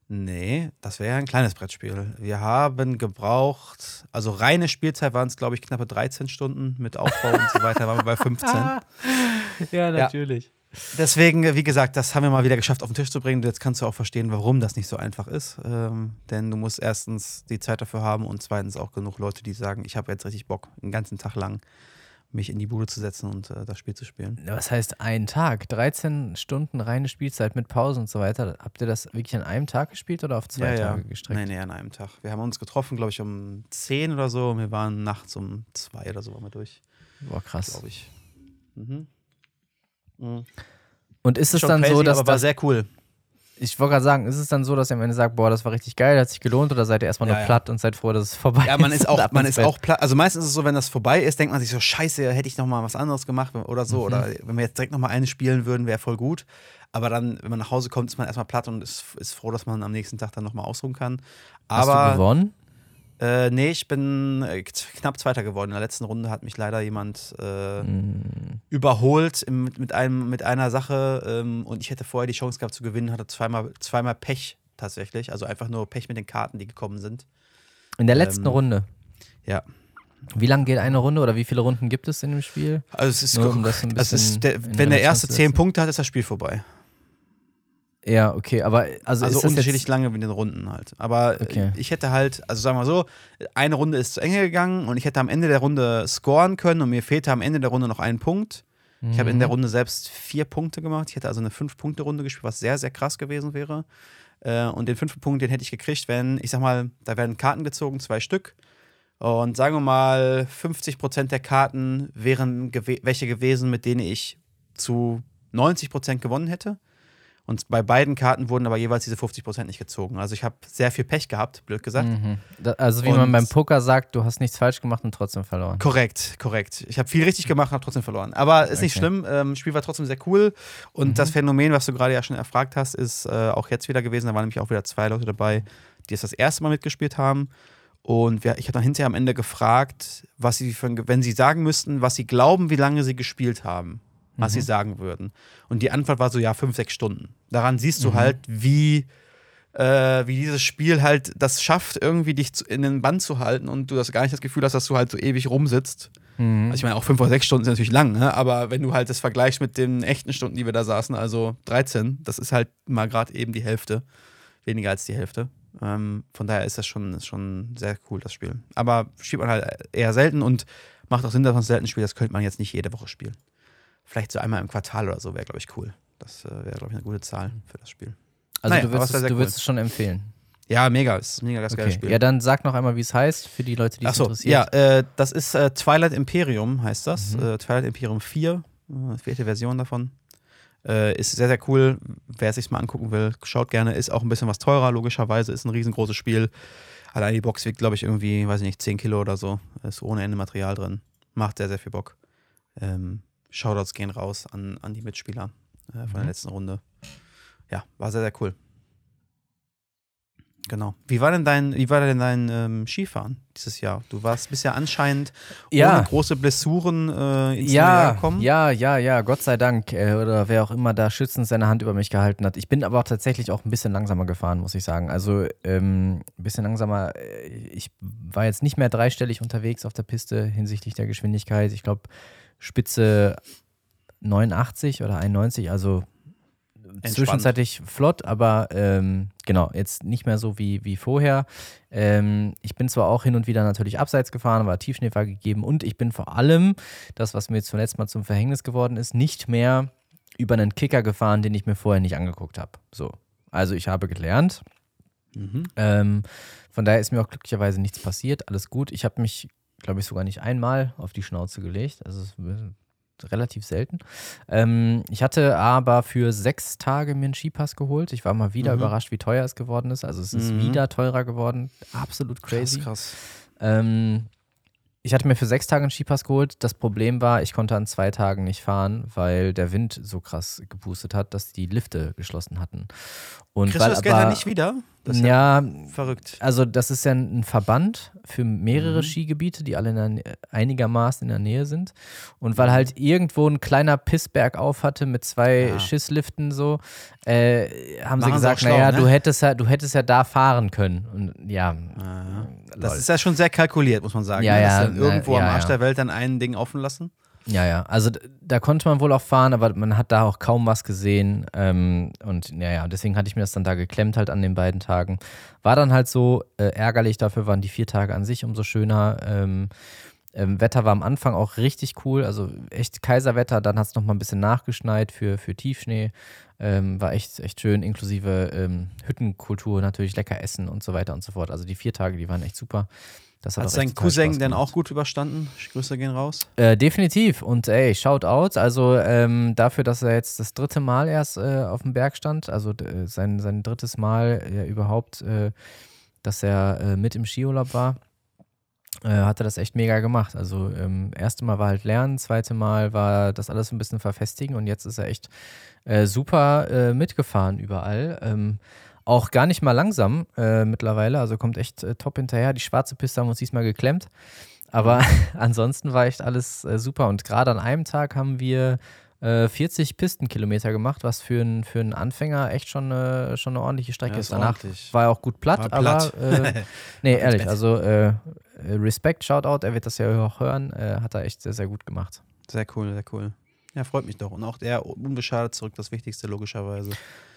Nee, das wäre ja ein kleines Brettspiel. Wir haben gebraucht, also reine Spielzeit waren es, glaube ich, knappe 13 Stunden. Mit Aufbau und so weiter waren wir bei 15. ja, natürlich. Deswegen, wie gesagt, das haben wir mal wieder geschafft, auf den Tisch zu bringen. Jetzt kannst du auch verstehen, warum das nicht so einfach ist. Ähm, denn du musst erstens die Zeit dafür haben und zweitens auch genug Leute, die sagen, ich habe jetzt richtig Bock, einen ganzen Tag lang mich in die Bude zu setzen und äh, das Spiel zu spielen. Was heißt ein Tag? 13 Stunden reine Spielzeit mit Pause und so weiter. Habt ihr das wirklich an einem Tag gespielt oder auf zwei Tage gestreckt? Nee, nee, an einem Tag. Wir haben uns getroffen, glaube ich, um 10 oder so und wir waren nachts um 2 oder so waren wir durch, Boah, krass. glaube ich. Mhm. Mhm. Und ist es Schon dann so, crazy, dass aber war das, sehr cool. ich wollte gerade sagen, ist es dann so, dass ihr am Ende sagt, boah, das war richtig geil, hat sich gelohnt oder seid ihr erstmal Ja, nur ja. platt und seid froh, dass es vorbei Ja, man ist? ist auch, man ist auch platt. Also meistens ist es so, wenn das vorbei ist, denkt man sich so, scheiße, hätte ich noch mal was anderes gemacht oder so. Mhm. Oder wenn wir jetzt direkt noch mal eine spielen würden, wäre voll gut. Aber dann, wenn man nach Hause kommt, ist man erstmal platt und ist, ist froh, dass man am nächsten Tag dann noch mal ausruhen kann. Hast du Aber gewonnen? Äh, nee, ich bin äh, knapp Zweiter geworden. In der letzten Runde hat mich leider jemand äh, Mhm. überholt im, mit, einem, mit einer Sache ähm, und ich hätte vorher die Chance gehabt zu gewinnen, hatte zweimal, zweimal Pech tatsächlich. Also einfach nur Pech mit den Karten, die gekommen sind. In der letzten Ähm, Runde. Ja. Wie lange geht eine Runde oder wie viele Runden gibt es in dem Spiel? Also es ist, Nur um das bisschen ist der, wenn der erste zehn. Punkte hat, ist das Spiel vorbei. Ja, okay, aber also, Also, unterschiedlich jetzt, lange wie in den Runden halt. Aber Okay. ich hätte halt, also sagen wir mal so, eine Runde ist zu Ende gegangen und ich hätte am Ende der Runde scoren können und mir fehlte am Ende der Runde noch ein Punkt. Ich habe in Mhm. der Runde selbst vier Punkte gemacht. Ich hätte also eine Fünf-Punkte-Runde gespielt, was sehr, sehr krass gewesen wäre. Äh, und den fünften Punkt, den hätte ich gekriegt, wenn, ich sag mal, da werden Karten gezogen, zwei Stück. Und sagen wir mal, 50% der Karten wären gewe welche gewesen, mit denen ich zu 90% gewonnen hätte. Und bei beiden Karten wurden aber jeweils diese 50% nicht gezogen. Also ich habe sehr viel Pech gehabt, blöd gesagt. Mhm. Also wie Und- man beim Poker sagt, du hast nichts falsch gemacht und trotzdem verloren. Korrekt, korrekt. Ich habe viel richtig gemacht und habe trotzdem verloren. Aber ist nicht Okay. schlimm. Ähm, Spiel war trotzdem sehr cool. Und Mhm. das Phänomen, was du gerade ja schon erfragt hast, ist äh, auch jetzt wieder gewesen. Da waren nämlich auch wieder zwei Leute dabei, die es das erste Mal mitgespielt haben. Und wir, ich habe dann hinterher am Ende gefragt, was sie für, wenn sie sagen müssten, was sie glauben, wie lange sie gespielt haben, was Mhm. sie sagen würden. Und die Antwort war so, ja, fünf, sechs Stunden. Daran siehst du Mhm. halt, wie äh, wie dieses Spiel halt das schafft, irgendwie dich in den Band zu halten und du das gar nicht das Gefühl hast, dass du halt so ewig rumsitzt. Mhm. Also ich meine, auch fünf oder sechs Stunden sind natürlich lang, ne? aber wenn du halt das vergleichst mit den echten Stunden, die wir da saßen, also 13, das ist halt mal gerade eben die Hälfte, weniger als die Hälfte. Ähm, von daher ist das schon, ist schon sehr cool, das Spiel. Aber spielt man halt eher selten und macht auch Sinn, dass man es selten spielt. Das könnte man jetzt nicht jede Woche spielen. Vielleicht so einmal im Quartal oder so wäre, glaube ich, cool. Das äh, wäre, glaube ich, eine gute Zahl für das Spiel. Also Naja, du würdest, es du cool. würdest es schon empfehlen. Ja, mega. Ist ein mega das geiles Okay. Spiel. Ja, dann sag noch einmal, wie es heißt, für die Leute, die es Achso, interessiert. ja, äh, das ist äh, Twilight Imperium, heißt das. Mhm. Äh, Twilight Imperium 4, äh, vierte Version davon. Äh, ist sehr, sehr cool. Wer es sich mal angucken will, schaut gerne. Ist auch ein bisschen was teurer, logischerweise. Ist ein riesengroßes Spiel. Allein die Box wiegt, glaube ich, irgendwie, weiß ich nicht, 10 Kilo oder so. Ist ohne Ende Material drin. Macht sehr, sehr viel Bock. Ähm, Shoutouts gehen raus an, an die Mitspieler äh, von der Mhm. letzten Runde. Ja, war sehr, sehr cool. Genau. Wie war denn dein, wie war denn dein ähm, Skifahren dieses Jahr? Du warst bisher anscheinend Ja. ohne große Blessuren äh, ins Ja, Jahr gekommen. ja, ja, ja, Gott sei Dank. Äh, oder wer auch immer da schützend seine Hand über mich gehalten hat. Ich bin aber auch tatsächlich auch ein bisschen langsamer gefahren, muss ich sagen. Also ähm, ein bisschen langsamer. Äh, Ich war jetzt nicht mehr dreistellig unterwegs auf der Piste hinsichtlich der Geschwindigkeit. Ich glaube, Spitze 89 oder 91, also zwischenzeitlich flott, aber ähm, genau, jetzt nicht mehr so wie, wie vorher. Ähm, ich bin zwar auch hin und wieder natürlich abseits gefahren, aber Tiefschnee war gegeben und ich bin vor allem, das, was mir zuletzt mal zum Verhängnis geworden ist, nicht mehr über einen Kicker gefahren, den ich mir vorher nicht angeguckt habe. So. Also ich habe gelernt. Mhm. Ähm, von daher ist mir auch glücklicherweise nichts passiert. Alles gut. Ich habe mich, glaube ich, sogar nicht einmal auf die Schnauze gelegt. Also relativ selten. Ähm, ich hatte aber für sechs Tage mir einen Skipass geholt. Ich war mal wieder Mhm. überrascht, wie teuer es geworden ist. Also es ist Mhm. wieder teurer geworden. Absolut crazy. Krass, krass. Ähm, ich hatte mir für sechs Tage einen Skipass geholt. Das Problem war, ich konnte an zwei Tagen nicht fahren, weil der Wind so krass gepustet hat, dass die Lifte geschlossen hatten. Und Kriegst du das Geld dann nicht wieder? Das ist ja, verrückt. also das ist ja ein Verband für mehrere Mhm. Skigebiete, die alle in der, einigermaßen in der Nähe sind. Und Mhm. weil halt irgendwo ein kleiner Pissberg auf hatte mit zwei Ja. Schissliften so, äh, haben sie Machen sie gesagt, schlau, naja, ne? du hättest ja, du hättest ja da fahren können. Und ja, Ah, Das lol. ist ja schon sehr kalkuliert, muss man sagen. Ja, ne? Ja, irgendwo ja, am ja. Arsch der Welt dann ein Ding offen lassen. Ja, ja, also da konnte man wohl auch fahren, aber man hat da auch kaum was gesehen. Ähm, und ja, ja, deswegen hatte ich mir das dann da geklemmt halt an den beiden Tagen. War dann halt so äh, ärgerlich, dafür waren die vier Tage an sich umso schöner. Ähm, ähm, Wetter war am Anfang auch richtig cool, also echt Kaiserwetter, dann hat es nochmal ein bisschen nachgeschneit für, für Tiefschnee. Ähm, war echt, echt schön, inklusive ähm, Hüttenkultur, natürlich lecker essen und so weiter und so fort. Also die vier Tage, die waren echt super. Das hat Hat sein Cousin denn auch gut überstanden? Grüße gehen raus. Äh, definitiv. Und ey, Shoutout. Also ähm, dafür, dass er jetzt das dritte Mal erst äh, auf dem Berg stand, also d- sein, sein drittes Mal ja, überhaupt, äh, dass er äh, mit im Skiurlaub war, äh, hat er das echt mega gemacht. Also ähm, erste Mal war halt lernen, zweite Mal war das alles ein bisschen verfestigen und jetzt ist er echt äh, super äh, mitgefahren überall. Ähm, auch gar nicht mal langsam äh, mittlerweile, also kommt echt äh, top hinterher. Die schwarze Piste haben uns diesmal geklemmt. Aber ansonsten war echt alles äh, super. Und gerade an einem Tag haben wir äh, 40 Pistenkilometer gemacht, was für, einen für einen Anfänger echt schon, äh, schon eine ordentliche Strecke Ja, ist. Danach ordentlich. war er auch gut platt, platt. aber äh, nee, ehrlich, also äh, äh, Respekt, Shoutout, er wird das ja auch hören, äh, hat er echt sehr, sehr gut gemacht. Sehr cool, sehr cool. Ja, freut mich doch. Und auch der unbeschadet zurück, das Wichtigste logischerweise.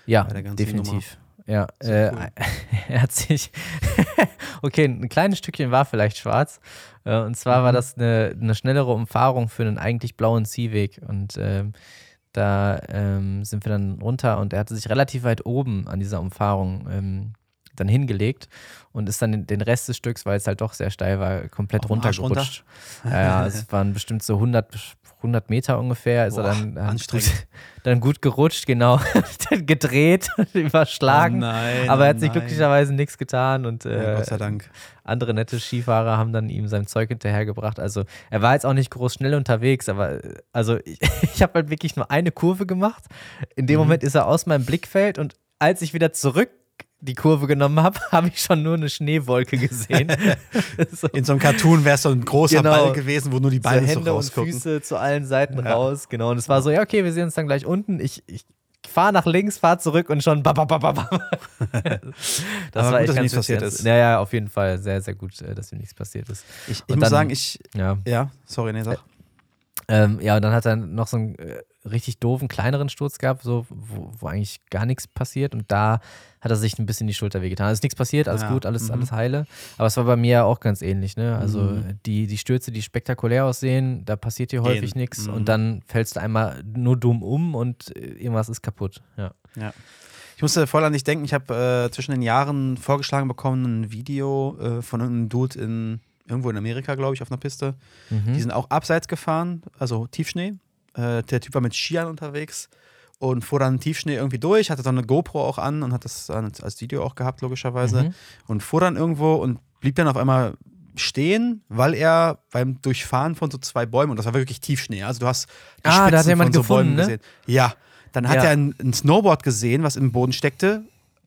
Ja, definitiv. Ja, äh, cool. er hat sich, okay, ein kleines Stückchen war vielleicht schwarz. Äh, und zwar war Mhm. das eine, eine schnellere Umfahrung für einen eigentlich blauen Ziehweg. Und ähm, da ähm, sind wir dann runter und er hatte sich relativ weit oben an dieser Umfahrung ähm, dann hingelegt und ist dann den- Rest des Stücks, weil es halt doch sehr steil war, komplett Auf runtergerutscht. Ja, ja, es waren bestimmt so 100, 100 Meter ungefähr. Ist Boah, er dann, dann, gut, anstrengend. dann gut gerutscht, genau. dann gedreht, überschlagen. Oh nein, aber er oh hat sich nein. glücklicherweise nichts getan und Ja, äh, Gott sei Dank. andere nette Skifahrer haben dann ihm sein Zeug hinterhergebracht. Also er war jetzt auch nicht groß schnell unterwegs, aber äh, also ich, ich habe halt wirklich nur eine Kurve gemacht. In dem Mhm. Moment ist er aus meinem Blickfeld und als ich wieder zurück die Kurve genommen habe, habe ich schon nur eine Schneewolke gesehen. so, In so einem Cartoon wäre es so ein großer Genau. Ball gewesen, wo nur die so Beine so Hände und rausgucken. Füße zu allen Seiten Ja. raus. Genau. Und es war so, ja, okay, wir sehen uns dann gleich unten. Ich, ich fahre nach links, fahre zurück und schon. Ba, ba, ba, ba, ba. das Aber gut, dass ihm nichts passiert ist. Ja, ja, auf jeden Fall. Sehr, sehr gut, äh, dass ihm nichts passiert ist. Ich, ich Und muss dann- sagen, ich. Ja. Ja, sorry, nee, sag. Ähm, ja, und dann hat er noch so ein äh, richtig doofen, kleineren Sturz gab, so, wo, wo eigentlich gar nichts passiert. Und da hat er sich ein bisschen die Schulter wehgetan. Es ist nichts passiert, alles Ja, gut, alles, mhm. alles heile. Aber es war bei mir auch ganz ähnlich. Ne? Also Mhm. die, die Stürze, die spektakulär aussehen, da passiert dir häufig nichts. Mhm. Und dann fällst du einmal nur dumm um und äh, irgendwas ist kaputt. Ja. Ich musste voll an dich denken. Ich habe äh, zwischen den Jahren vorgeschlagen bekommen, ein Video äh, von irgendeinem Dude in irgendwo in Amerika, glaube ich, auf einer Piste. Mhm. Die sind auch abseits gefahren, also Tiefschnee. Äh, der Typ war mit Skiern unterwegs und fuhr dann Tiefschnee irgendwie durch, hatte dann eine GoPro auch an und hat das dann als Video auch gehabt, logischerweise. Mhm. Und fuhr dann irgendwo und blieb dann auf einmal stehen, weil er beim Durchfahren von so zwei Bäumen, und das war wirklich Tiefschnee, also du hast die Ah, da hat jemand von so gefunden, Bäumen ne? gesehen. Ja, dann hat Ja. er ein, ein Snowboard gesehen, was im Boden steckte.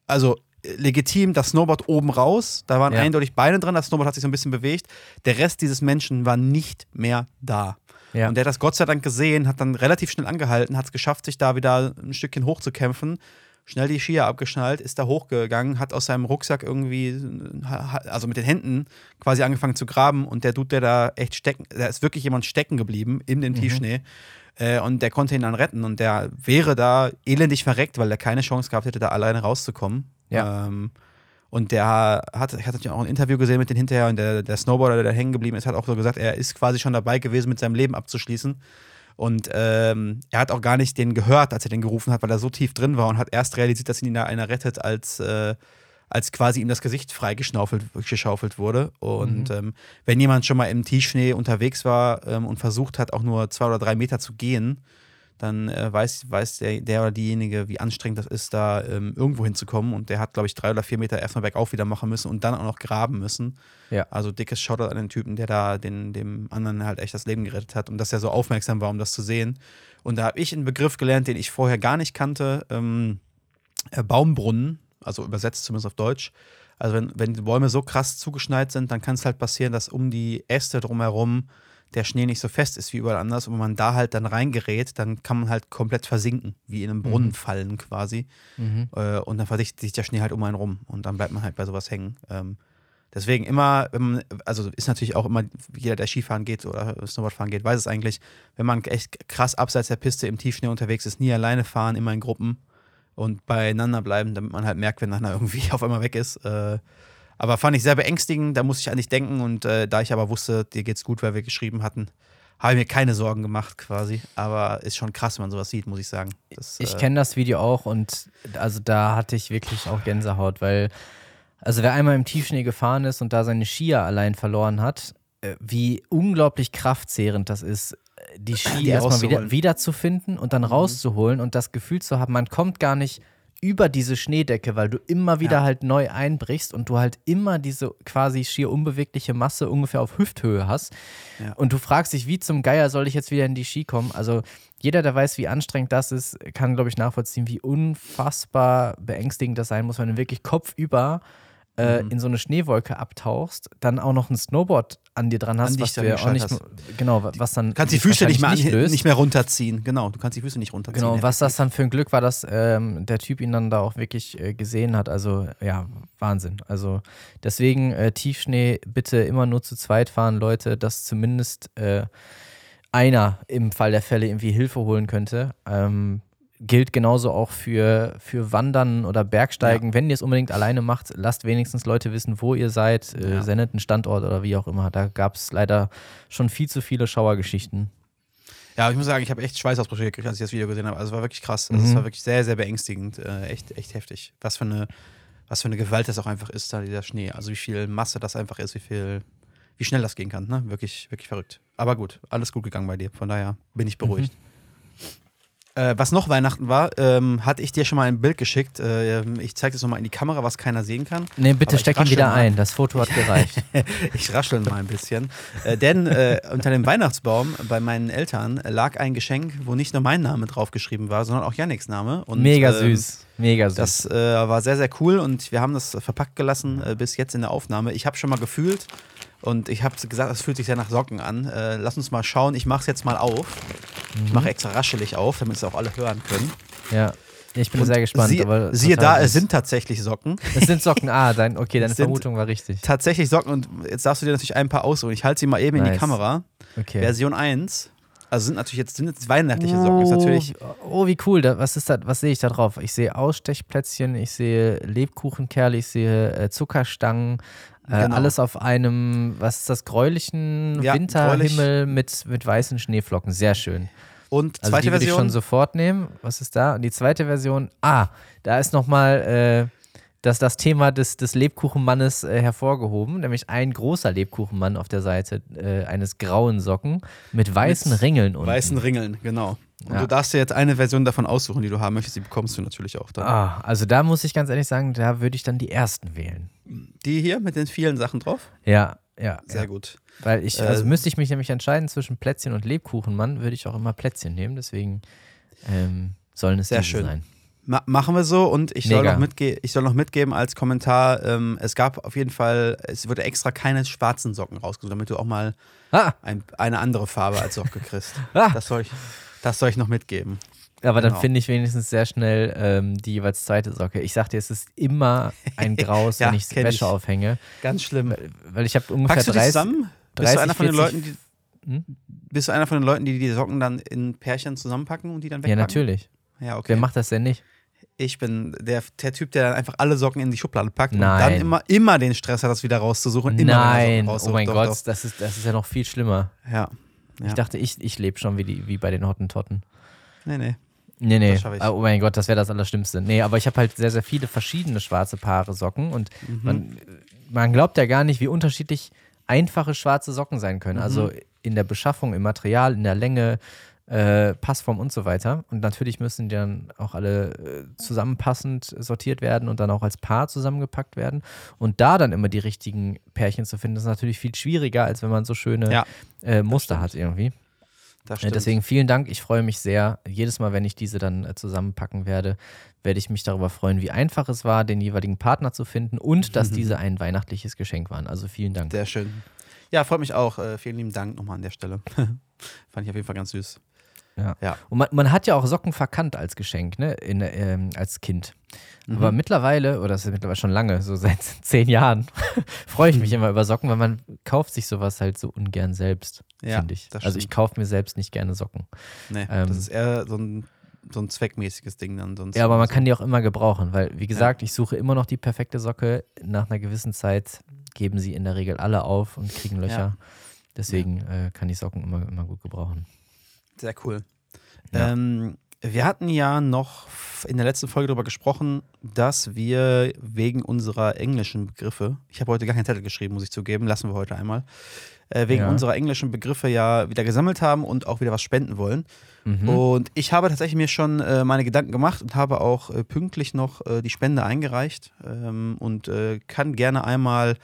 Also äh, legitim, das Snowboard oben raus, da waren Ja. eindeutig Beine dran, das Snowboard hat sich so ein bisschen bewegt. Der Rest dieses Menschen war nicht mehr da. Ja. Und der hat das Gott sei Dank gesehen, hat dann relativ schnell angehalten, hat es geschafft, sich da wieder ein Stückchen hochzukämpfen. Schnell die Skier abgeschnallt, ist da hochgegangen, hat aus seinem Rucksack irgendwie, also mit den Händen quasi angefangen zu graben. Und der Dude, der da echt stecken, da ist wirklich jemand stecken geblieben in dem Tiefschnee. Äh, und der konnte ihn dann retten. Und der wäre da elendig verreckt, weil er keine Chance gehabt hätte, da alleine rauszukommen. Ja. Ähm, und der hat, ich hatte auch ein Interview gesehen mit dem hinterher und der, der Snowboarder, der da hängen geblieben ist, hat auch so gesagt, er ist quasi schon dabei gewesen, mit seinem Leben abzuschließen. Und ähm, er hat auch gar nicht den gehört, als er den gerufen hat, weil er so tief drin war und hat erst realisiert, dass ihn da einer rettet, als, äh, als quasi ihm das Gesicht freigeschaufelt geschaufelt wurde. Und ähm, wenn jemand schon mal im Tiefschnee unterwegs war ähm, und versucht hat, auch nur zwei oder drei Meter zu gehen, dann äh, weiß, weiß der, der oder diejenige, wie anstrengend das ist, da ähm, irgendwo hinzukommen. Und der hat, glaube ich, drei oder vier Meter erstmal bergauf wieder machen müssen und dann auch noch graben müssen. Ja. Also dickes Shoutout an den Typen, der da den, dem anderen halt echt das Leben gerettet hat und dass er so aufmerksam war, um das zu sehen. Und da habe ich einen Begriff gelernt, den ich vorher gar nicht kannte. Ähm, äh, Baumbrunnen, also übersetzt zumindest auf Deutsch. Also wenn, wenn die Bäume so krass zugeschneit sind, dann kann es halt passieren, dass um die Äste drumherum der Schnee nicht so fest ist wie überall anders. Und wenn man da halt dann reingerät, dann kann man halt komplett versinken, wie in einem Brunnen Mhm. fallen quasi. Mhm. Äh, und dann verdichtet sich der Schnee halt um einen rum und dann bleibt man halt bei sowas hängen. Ähm, deswegen immer, wenn man, also ist natürlich auch immer, jeder, der Skifahren geht oder Snowboardfahren geht, weiß es eigentlich, wenn man echt krass abseits der Piste im Tiefschnee unterwegs ist, nie alleine fahren, immer in Gruppen und beieinander bleiben, damit man halt merkt, wenn einer irgendwie auf einmal weg ist. Äh, aber fand ich sehr beängstigend, da musste ich an dich denken und äh, da ich aber wusste, dir geht's gut, weil wir geschrieben hatten, habe ich mir keine Sorgen gemacht quasi. Aber ist schon krass, wenn man sowas sieht, muss ich sagen. Das, Ich äh, kenne das Video auch und also da hatte ich wirklich auch Gänsehaut, weil, also wer einmal im Tiefschnee gefahren ist und da seine Skier allein verloren hat, äh, wie unglaublich kraftzehrend das ist, die Ski Die erstmal wieder, wiederzufinden und dann rauszuholen und das Gefühl zu haben, man kommt gar nicht über diese Schneedecke, weil du immer wieder Ja. halt neu einbrichst und du halt immer diese quasi schier unbewegliche Masse ungefähr auf Hüfthöhe hast. Ja. Und du fragst dich, wie zum Geier soll ich jetzt wieder in die Ski kommen? Also jeder, der weiß, wie anstrengend das ist, kann, glaube ich, nachvollziehen, wie unfassbar beängstigend das sein muss, wenn du wirklich kopfüber äh, Mhm. in so eine Schneewolke abtauchst, dann auch noch ein Snowboard an dir dran hast, was du ja auch nicht, geschnallt genau, was dann Du kannst die Füße nicht mehr, an, löst. nicht mehr runterziehen. Genau, du kannst die Füße nicht runterziehen. Genau, was das dann für ein Glück war, dass ähm, der Typ ihn dann da auch wirklich äh, gesehen hat. Also ja, Wahnsinn. Also deswegen äh, Tiefschnee bitte immer nur zu zweit fahren, Leute, dass zumindest äh, einer im Fall der Fälle irgendwie Hilfe holen könnte. Ähm, gilt genauso auch für, für Wandern oder Bergsteigen. Wenn ihr es unbedingt alleine macht, lasst wenigstens Leute wissen, wo ihr seid, äh, Ja. sendet einen Standort oder wie auch immer. Da gab es leider schon viel zu viele Schauergeschichten. Ja, ich muss sagen, ich habe echt Schweißausbrüche gekriegt, als ich das Video gesehen habe. Also es war wirklich krass. Also es Mhm. war wirklich sehr, sehr beängstigend. Äh, echt, echt heftig. Was für eine, was für eine Gewalt das auch einfach ist, da dieser Schnee. Also wie viel Masse das einfach ist, wie viel, wie schnell das gehen kann. Ne? Wirklich, wirklich verrückt. Aber gut, alles gut gegangen bei dir. Von daher bin ich beruhigt. Äh, was noch Weihnachten war, ähm, hatte ich dir schon mal ein Bild geschickt. Äh, ich zeige das nochmal in die Kamera, was keiner sehen kann. Nee, bitte Aber steck ihn wieder mal. ein. Das Foto hat gereicht. Ich raschel mal ein bisschen. Äh, denn äh, unter dem Weihnachtsbaum bei meinen Eltern lag ein Geschenk, wo nicht nur mein Name draufgeschrieben war, sondern auch Yannicks Name. Und, Mega ähm, süß. Mega süß. Das äh, war sehr, sehr cool und wir haben das verpackt gelassen äh, bis jetzt in der Aufnahme. Ich habe schon mal gefühlt und ich habe gesagt, es fühlt sich sehr nach Socken an. Lass uns mal schauen. Ich mache es jetzt mal auf. Ich Mhm. mache extra raschelig auf, damit es auch alle hören können. ja. Ich bin Und sehr gespannt. Sie, aber siehe da, es sind tatsächlich Socken. Es sind Socken. Ah, dein, okay, deine sind- Vermutung war richtig. Tatsächlich Socken und jetzt darfst du dir natürlich ein paar aussuchen. Ich halte sie mal eben in die Nice. Kamera. Okay. Version 1. Also sind natürlich jetzt, sind jetzt weihnachtliche Socken. Ist natürlich. Oh, wie cool. Da, was ist das? Was sehe ich da drauf? Ich sehe Ausstechplätzchen, ich sehe Lebkuchenkerle, ich sehe äh, Zuckerstangen. Äh, Genau. Alles auf einem, was ist das, gräulichen Ja, Winterhimmel mit, mit weißen Schneeflocken. Sehr schön. Und Also zweite die würde ich Version. schon sofort nehmen. Was ist da? Und die zweite Version, ah, da ist nochmal äh, das, das Thema des, des Lebkuchenmannes äh, hervorgehoben, nämlich ein großer Lebkuchenmann auf der Seite äh, eines grauen Socken mit weißen Mit Ringeln unten. Weißen Ringeln, genau. Und Ja. du darfst dir jetzt eine Version davon aussuchen, die du haben möchtest. Die bekommst du natürlich auch dann. Ah, also da muss ich ganz ehrlich sagen, da würde ich dann die ersten wählen. Die hier mit den vielen Sachen drauf. Ja, ja. Sehr ja. gut. Weil ich, Äh, also müsste ich mich nämlich entscheiden zwischen Plätzchen und Lebkuchenmann, würde ich auch immer Plätzchen nehmen. Deswegen ähm, sollen es Sehr schön. sein. Ma machen wir so und ich soll, ich soll noch mitgeben als Kommentar, ähm, es gab auf jeden Fall, es wurde extra keine schwarzen Socken rausgesucht, damit du auch mal Ah, ein, eine andere Farbe als Socke kriegst. Ah. Das, soll ich, das soll ich noch mitgeben. aber dann Genau. finde ich wenigstens sehr schnell ähm, die jeweils zweite Socke. Ich sag dir, es ist immer ein Graus, Ja, wenn ich Wäsche ich. aufhänge. Ganz schlimm. Weil, weil ich habe ungefähr Packst du die 30. zusammen? Bist 30, du einer von den 40 Leuten, die, Hm? bist du einer von den Leuten, die die Socken dann in Pärchen zusammenpacken und die dann Ja, wegpacken? natürlich. Ja, okay. Wer macht das denn nicht? Ich bin der, der Typ, der dann einfach alle Socken in die Schublade packt und Nein. dann immer, immer den Stress hat, das wieder rauszusuchen. Immer er Nein, oh mein Doch, Gott, doch. Das, ist, das ist ja noch viel schlimmer. Ja. Ich Ja. dachte, ich, ich lebe schon wie, die, wie bei den Hottentotten. Nee, nee. Nee, nee. Ich. Oh mein Gott, das wäre das Allerschlimmste. Nee, aber ich habe halt sehr, sehr viele verschiedene schwarze Paare Socken und Mhm. man, man glaubt ja gar nicht, wie unterschiedlich einfache schwarze Socken sein können. Mhm. Also in der Beschaffung, im Material, in der Länge, äh, Passform und so weiter. Und natürlich müssen die dann auch alle äh, zusammenpassend sortiert werden und dann auch als Paar zusammengepackt werden. Und da dann immer die richtigen Pärchen zu finden, ist natürlich viel schwieriger, als wenn man so schöne Ja, äh, Muster hat irgendwie. Äh. Deswegen vielen Dank. Ich freue mich sehr. Jedes Mal, wenn ich diese dann äh, zusammenpacken werde, werde ich mich darüber freuen, wie einfach es war, den jeweiligen Partner zu finden und dass diese ein weihnachtliches Geschenk waren. Also vielen Dank. Sehr schön. Ja, freut mich auch. Äh, vielen lieben Dank nochmal an der Stelle. Fand ich auf jeden Fall ganz süß. Ja. Ja. Und man, man hat ja auch Socken verkannt als Geschenk, ne? In, ähm, als Kind. Mhm. Aber mittlerweile, oder das ist mittlerweile schon lange, so seit zehn Jahren, freue ich mich Mhm. immer über Socken, weil man kauft sich sowas halt so ungern selbst, Ja, finde ich. Also ich kaufe mir selbst nicht gerne Socken. Nee, Ähm, das ist eher so ein, so ein zweckmäßiges Ding dann. Sonst Ja, aber man so. kann die auch immer gebrauchen, weil, wie gesagt, ich suche immer noch die perfekte Socke. Nach einer gewissen Zeit geben sie in der Regel alle auf und kriegen Löcher. Ja. Deswegen äh, kann ich Socken immer, immer gut gebrauchen. Sehr cool. Ja. Ähm, wir hatten ja noch in der letzten Folge darüber gesprochen, dass wir wegen unserer englischen Begriffe, ich habe heute gar keinen Zettel geschrieben, muss ich zugeben, lassen wir heute einmal, äh, wegen Ja. unserer englischen Begriffe ja wieder gesammelt haben und auch wieder was spenden wollen. Mhm. Und ich habe tatsächlich mir schon äh, meine Gedanken gemacht und habe auch äh, pünktlich noch äh, die Spende eingereicht ähm, und äh, kann gerne einmal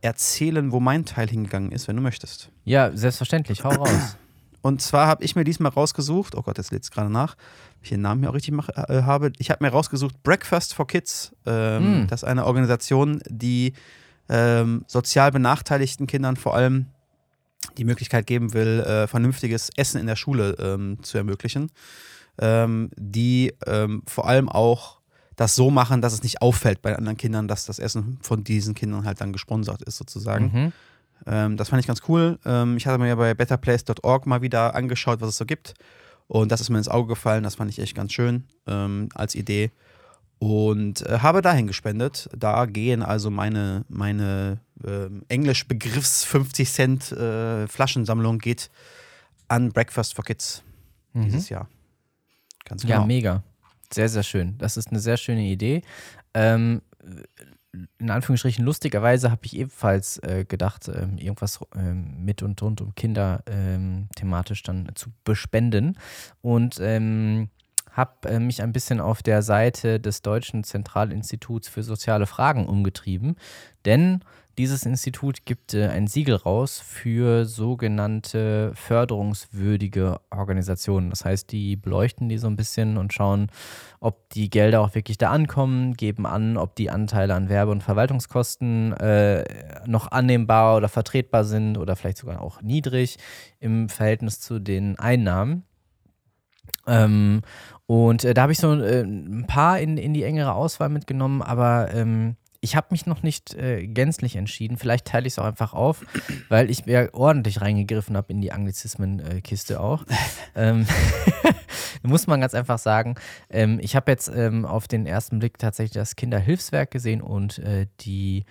erzählen, wo mein Teil hingegangen ist, wenn du möchtest. Ja, selbstverständlich, hau raus. Und zwar habe ich mir diesmal rausgesucht, oh Gott, jetzt lädt es gerade nach, ob ich den Namen hier auch richtig mach, äh, habe. Ich habe mir rausgesucht Breakfast for Kids. Ähm, Mm. Das ist eine Organisation, die ähm, sozial benachteiligten Kindern vor allem die Möglichkeit geben will, äh, vernünftiges Essen in der Schule ähm, zu ermöglichen. Ähm, die ähm, vor allem auch das so machen, dass es nicht auffällt bei anderen Kindern, dass das Essen von diesen Kindern halt dann gesponsert ist, sozusagen. Mhm. Ähm, das fand ich ganz cool. Ähm, ich hatte mir ja bei betterplace.org mal wieder angeschaut, was es so gibt. Und das ist mir ins Auge gefallen. Das fand ich echt ganz schön ähm, als Idee. Und äh, habe dahin gespendet. Da gehen also meine, meine ähm, Englisch-Begriffs 50 Cent äh, Flaschensammlung geht an Breakfast for Kids Mhm. dieses Jahr. Ganz Ja, genau. mega. Sehr, sehr schön. Das ist eine sehr schöne Idee. Ähm, in Anführungsstrichen lustigerweise habe ich ebenfalls äh, gedacht, ähm, irgendwas ähm, mit und rund um Kinder ähm, thematisch dann zu bespenden. Und ähm, habe äh, mich ein bisschen auf der Seite des Deutschen Zentralinstituts für soziale Fragen umgetrieben. Denn dieses Institut gibt äh, ein Siegel raus für sogenannte förderungswürdige Organisationen. Das heißt, die beleuchten die so ein bisschen und schauen, ob die Gelder auch wirklich da ankommen, geben an, ob die Anteile an Werbe- und Verwaltungskosten äh, noch annehmbar oder vertretbar sind oder vielleicht sogar auch niedrig im Verhältnis zu den Einnahmen. Ähm, und äh, da habe ich so äh, ein paar in, in die engere Auswahl mitgenommen, aber ähm, ich habe mich noch nicht äh, gänzlich entschieden. Vielleicht teile ich es auch einfach auf, weil ich ja ordentlich reingegriffen habe in die Anglizismen-Kiste auch. ähm, muss man ganz einfach sagen. Ähm, ich habe jetzt ähm, auf den ersten Blick tatsächlich das Kinderhilfswerk gesehen und äh, die,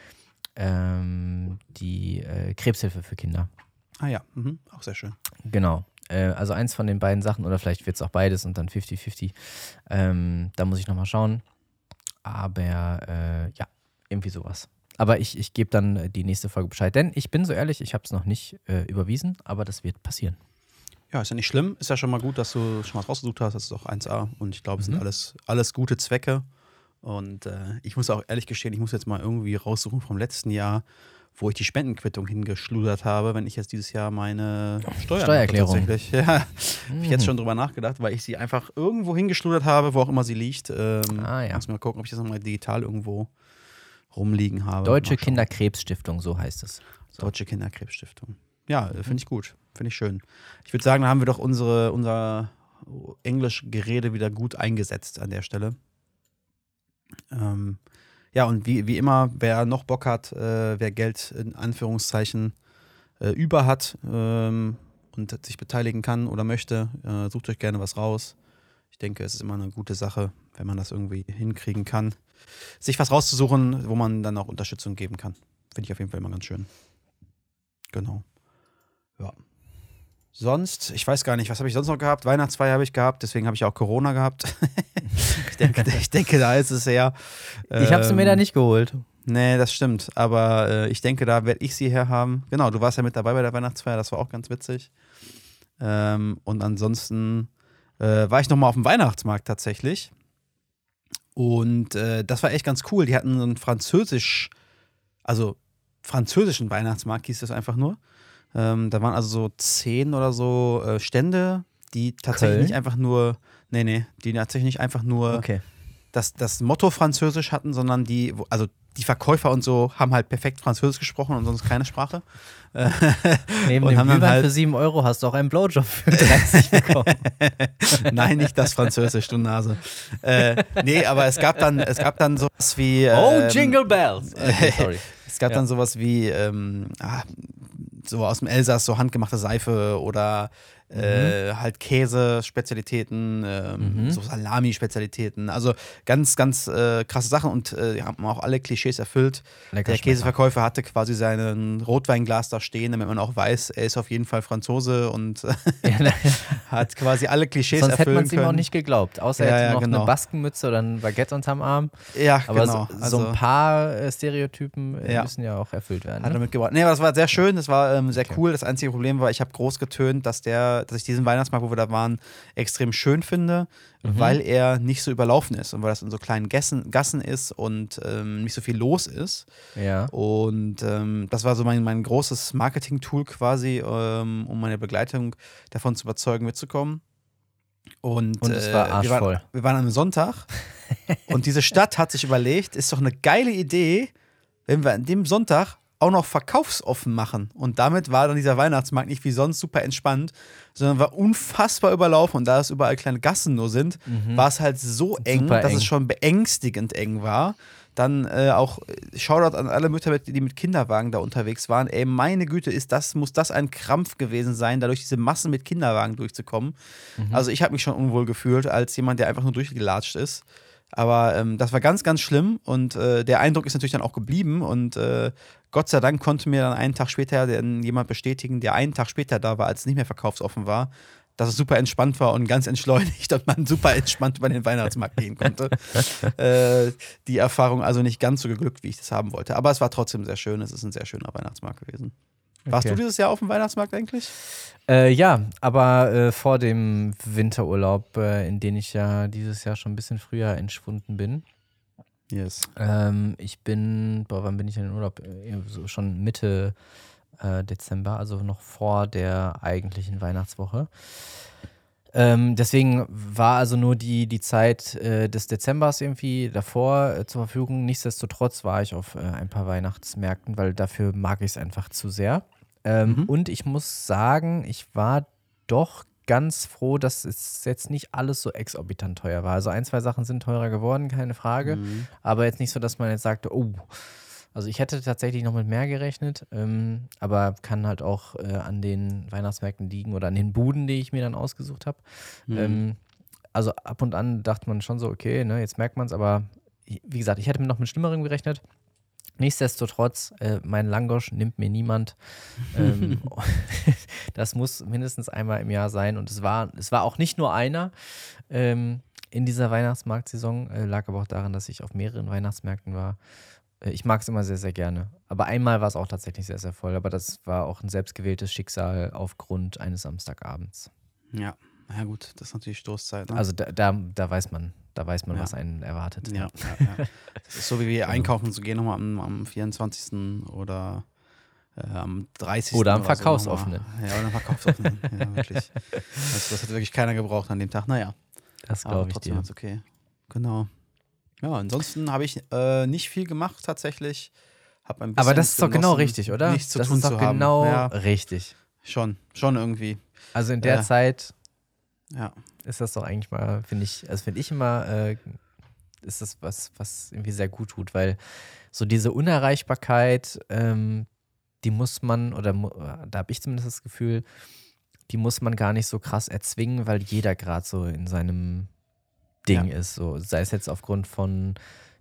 ähm, die äh, Krebshilfe für Kinder. Ah ja, mhm. auch sehr schön. Genau. Äh, also eins von den beiden Sachen oder vielleicht wird es auch beides und dann 50-50. Ähm, da muss ich nochmal schauen. Aber äh, ja, irgendwie sowas. Aber ich, ich gebe dann äh, die nächste Folge Bescheid. Denn ich bin so ehrlich, ich habe es noch nicht äh, überwiesen, aber das wird passieren. Ja, ist ja nicht schlimm. Ist ja schon mal gut, dass du schon was rausgesucht hast. Das ist auch 1A. Und ich glaube, es sind Mhm. alles, alles gute Zwecke. Und äh, ich muss auch ehrlich gestehen, ich muss jetzt mal irgendwie raussuchen vom letzten Jahr, wo ich die Spendenquittung hingeschludert habe, wenn ich jetzt dieses Jahr meine Steuer Steuererklärung. Tatsächlich. Ja, habe ich jetzt schon drüber nachgedacht, weil ich sie einfach irgendwo hingeschludert habe, wo auch immer sie liegt. Ähm, Ah, ja. Muss mal gucken, ob ich das nochmal digital irgendwo rumliegen habe. Deutsche. Kinderkrebsstiftung, so heißt es. Deutsche Kinderkrebsstiftung. Ja, äh, finde ich gut. Finde ich schön. Ich würde sagen, da haben wir doch unsere, unser Englischgerede wieder gut eingesetzt an der Stelle. Ähm, ja, und wie, wie immer, wer noch Bock hat, äh, wer Geld in Anführungszeichen äh, über hat ähm, und sich beteiligen kann oder möchte, äh, sucht euch gerne was raus. Ich denke, es ist immer eine gute Sache, wenn man das irgendwie hinkriegen kann, sich was rauszusuchen, wo man dann auch Unterstützung geben kann. Finde ich auf jeden Fall immer ganz schön. Genau. Ja. Sonst, ich weiß gar nicht, was habe ich sonst noch gehabt? Weihnachtsfeier habe ich gehabt, deswegen habe ich auch Corona gehabt. ich, denke, ich denke, da ist es eher. Ich habe sie mir da ähm, nicht geholt. Nee, das stimmt. Aber äh, ich denke, da werde ich sie herhaben. Genau, du warst ja mit dabei bei der Weihnachtsfeier, das war auch ganz witzig. Ähm, und ansonsten äh, war ich nochmal auf dem Weihnachtsmarkt tatsächlich. Und äh, das war echt ganz cool. Die hatten so einen französisch, also französischen Weihnachtsmarkt hieß das einfach nur. Ähm, da waren also so zehn oder so äh, Stände, die tatsächlich Köln? nicht einfach nur, nee, nee, die tatsächlich nicht einfach nur Okay. das, das Motto Französisch hatten, sondern die, also die Verkäufer und so haben halt perfekt Französisch gesprochen und sonst keine Sprache. Neben Und dem haben halt- für 7 Euro hast du auch einen Blowjob für 30 bekommen. Nein, nicht das Französisch, du Nase. Äh, nee, aber es gab dann, es gab dann sowas wie. Oh, ähm, Jingle Bells. Okay, sorry. Es gab Ja. dann sowas wie ähm, ah, so aus dem Elsass, so handgemachte Seife oder äh, halt Käse-Spezialitäten, ähm, Mhm. so Salami-Spezialitäten. Also ganz, ganz äh, krasse Sachen und äh, die haben auch alle Klischees erfüllt. Lecker Der. Käseverkäufer hatte quasi seinen Rotweinglas da stehen, damit man auch weiß, er ist auf jeden Fall Franzose und ne, hat quasi alle Klischees Sonst hätte erfüllen man es ihm auch nicht geglaubt. Außer er Ja, hätte ja, noch genau. eine Baskenmütze oder ein Baguette unterm Arm. Ja, Aber genau. so, also, so ein paar äh, Stereotypen äh, Ja. müssen ja auch erfüllt werden. Hat er Ne? mitgebracht. Nee, aber das war sehr schön, das war ähm, sehr Okay. cool. Das einzige Problem war, ich habe groß getönt, dass der, dass ich diesen Weihnachtsmarkt, wo wir da waren, extrem schön finde, Mhm. weil er nicht so überlaufen ist und weil das in so kleinen Gassen, Gassen ist und ähm, nicht so viel los ist. Ja. Und ähm, das war so mein, mein großes Marketing-Tool quasi, ähm, um meine Begleitung davon zu überzeugen, mitzukommen. Und, Und es äh, war wir, waren, arschvoll. wir waren am Sonntag und diese Stadt hat sich überlegt, ist doch eine geile Idee, wenn wir an dem Sonntag auch noch verkaufsoffen machen. Und damit war dann dieser Weihnachtsmarkt nicht wie sonst super entspannt, sondern war unfassbar überlaufen. Und da es überall kleine Gassen nur sind, war es halt so eng, Super dass eng. es schon beängstigend eng war. Dann äh, auch äh, Shoutout an alle Mütter, die mit Kinderwagen da unterwegs waren. Ey, meine Güte, ist das, muss das ein Krampf gewesen sein, da durch diese Massen mit Kinderwagen durchzukommen. Also ich habe mich schon unwohl gefühlt, als jemand, der einfach nur durchgelatscht ist. Aber ähm, das war ganz, ganz schlimm und äh, der Eindruck ist natürlich dann auch geblieben und äh, Gott sei Dank konnte mir dann einen Tag später jemand bestätigen, der einen Tag später da war, als es nicht mehr verkaufsoffen war, dass es super entspannt war und ganz entschleunigt und man super entspannt über den Weihnachtsmarkt gehen konnte. äh, die Erfahrung also nicht ganz so geglückt, wie ich das haben wollte. Aber es war trotzdem sehr schön. Es ist ein sehr schöner Weihnachtsmarkt gewesen. Warst Okay. du dieses Jahr auf dem Weihnachtsmarkt eigentlich? Äh, ja, aber äh, vor dem Winterurlaub, äh, in den ich ja dieses Jahr schon ein bisschen früher entschwunden bin. Yes. Ähm, ich bin, boah, wann bin ich in den Urlaub? Äh, So schon Mitte äh, Dezember, also noch vor der eigentlichen Weihnachtswoche. Ähm, deswegen war also nur die, die Zeit äh, des Dezembers irgendwie davor äh, zur Verfügung. Nichtsdestotrotz war ich auf äh, ein paar Weihnachtsmärkten, weil dafür mag ich es einfach zu sehr. Ähm, Mhm. Und ich muss sagen, ich war doch ganz froh, dass es jetzt nicht alles so exorbitant teuer war. Also ein, zwei Sachen sind teurer geworden, keine Frage. Mhm. Aber jetzt nicht so, dass man jetzt sagte, oh, also ich hätte tatsächlich noch mit mehr gerechnet, ähm, aber kann halt auch äh, an den Weihnachtsmärkten liegen oder an den Buden, die ich mir dann ausgesucht habe. Mhm. Ähm, also ab und an dachte man schon so, okay, ne, jetzt merkt man es, aber wie gesagt, ich hätte noch mit Schlimmerem gerechnet. Nichtsdestotrotz, äh, mein Langosch nimmt mir niemand. Ähm, das muss mindestens einmal im Jahr sein. Und es war, es war auch nicht nur einer ähm, in dieser Weihnachtsmarktsaison. Äh, lag aber auch daran, dass ich auf mehreren Weihnachtsmärkten war. Äh, ich mag es immer sehr, sehr gerne. Aber einmal war es auch tatsächlich sehr, sehr voll. Aber das war auch ein selbstgewähltes Schicksal aufgrund eines Samstagabends. Ja, ja gut, das ist natürlich Stoßzeit. Ne? Also da, da, da weiß man, da weiß man, Ja. was einen erwartet. ja, ja, ja. Das ist so wie wir einkaufen zu gehen nochmal am, am 24. oder äh, am 30. Oder am so Verkaufsoffenen. Ja, oder am Verkaufsoffenen. ja, wirklich. Das, das hat wirklich keiner gebraucht an dem Tag. Naja, Das glaube ich trotzdem dir. okay. Genau. Ja, ansonsten habe ich äh, nicht viel gemacht tatsächlich. Hab ein bisschen Aber das ist doch genau richtig, oder? Nichts zu das tun ist doch zu haben. genau richtig. schon, schon irgendwie. Also in der Ja. Zeit Ja. ist das doch eigentlich mal, finde ich, also finde ich immer, äh, ist das was, was irgendwie sehr gut tut, weil so diese Unerreichbarkeit, ähm, die muss man, oder mu- da habe ich zumindest das Gefühl, die muss man gar nicht so krass erzwingen, weil jeder gerade so in seinem Ding ist. So, sei es jetzt aufgrund von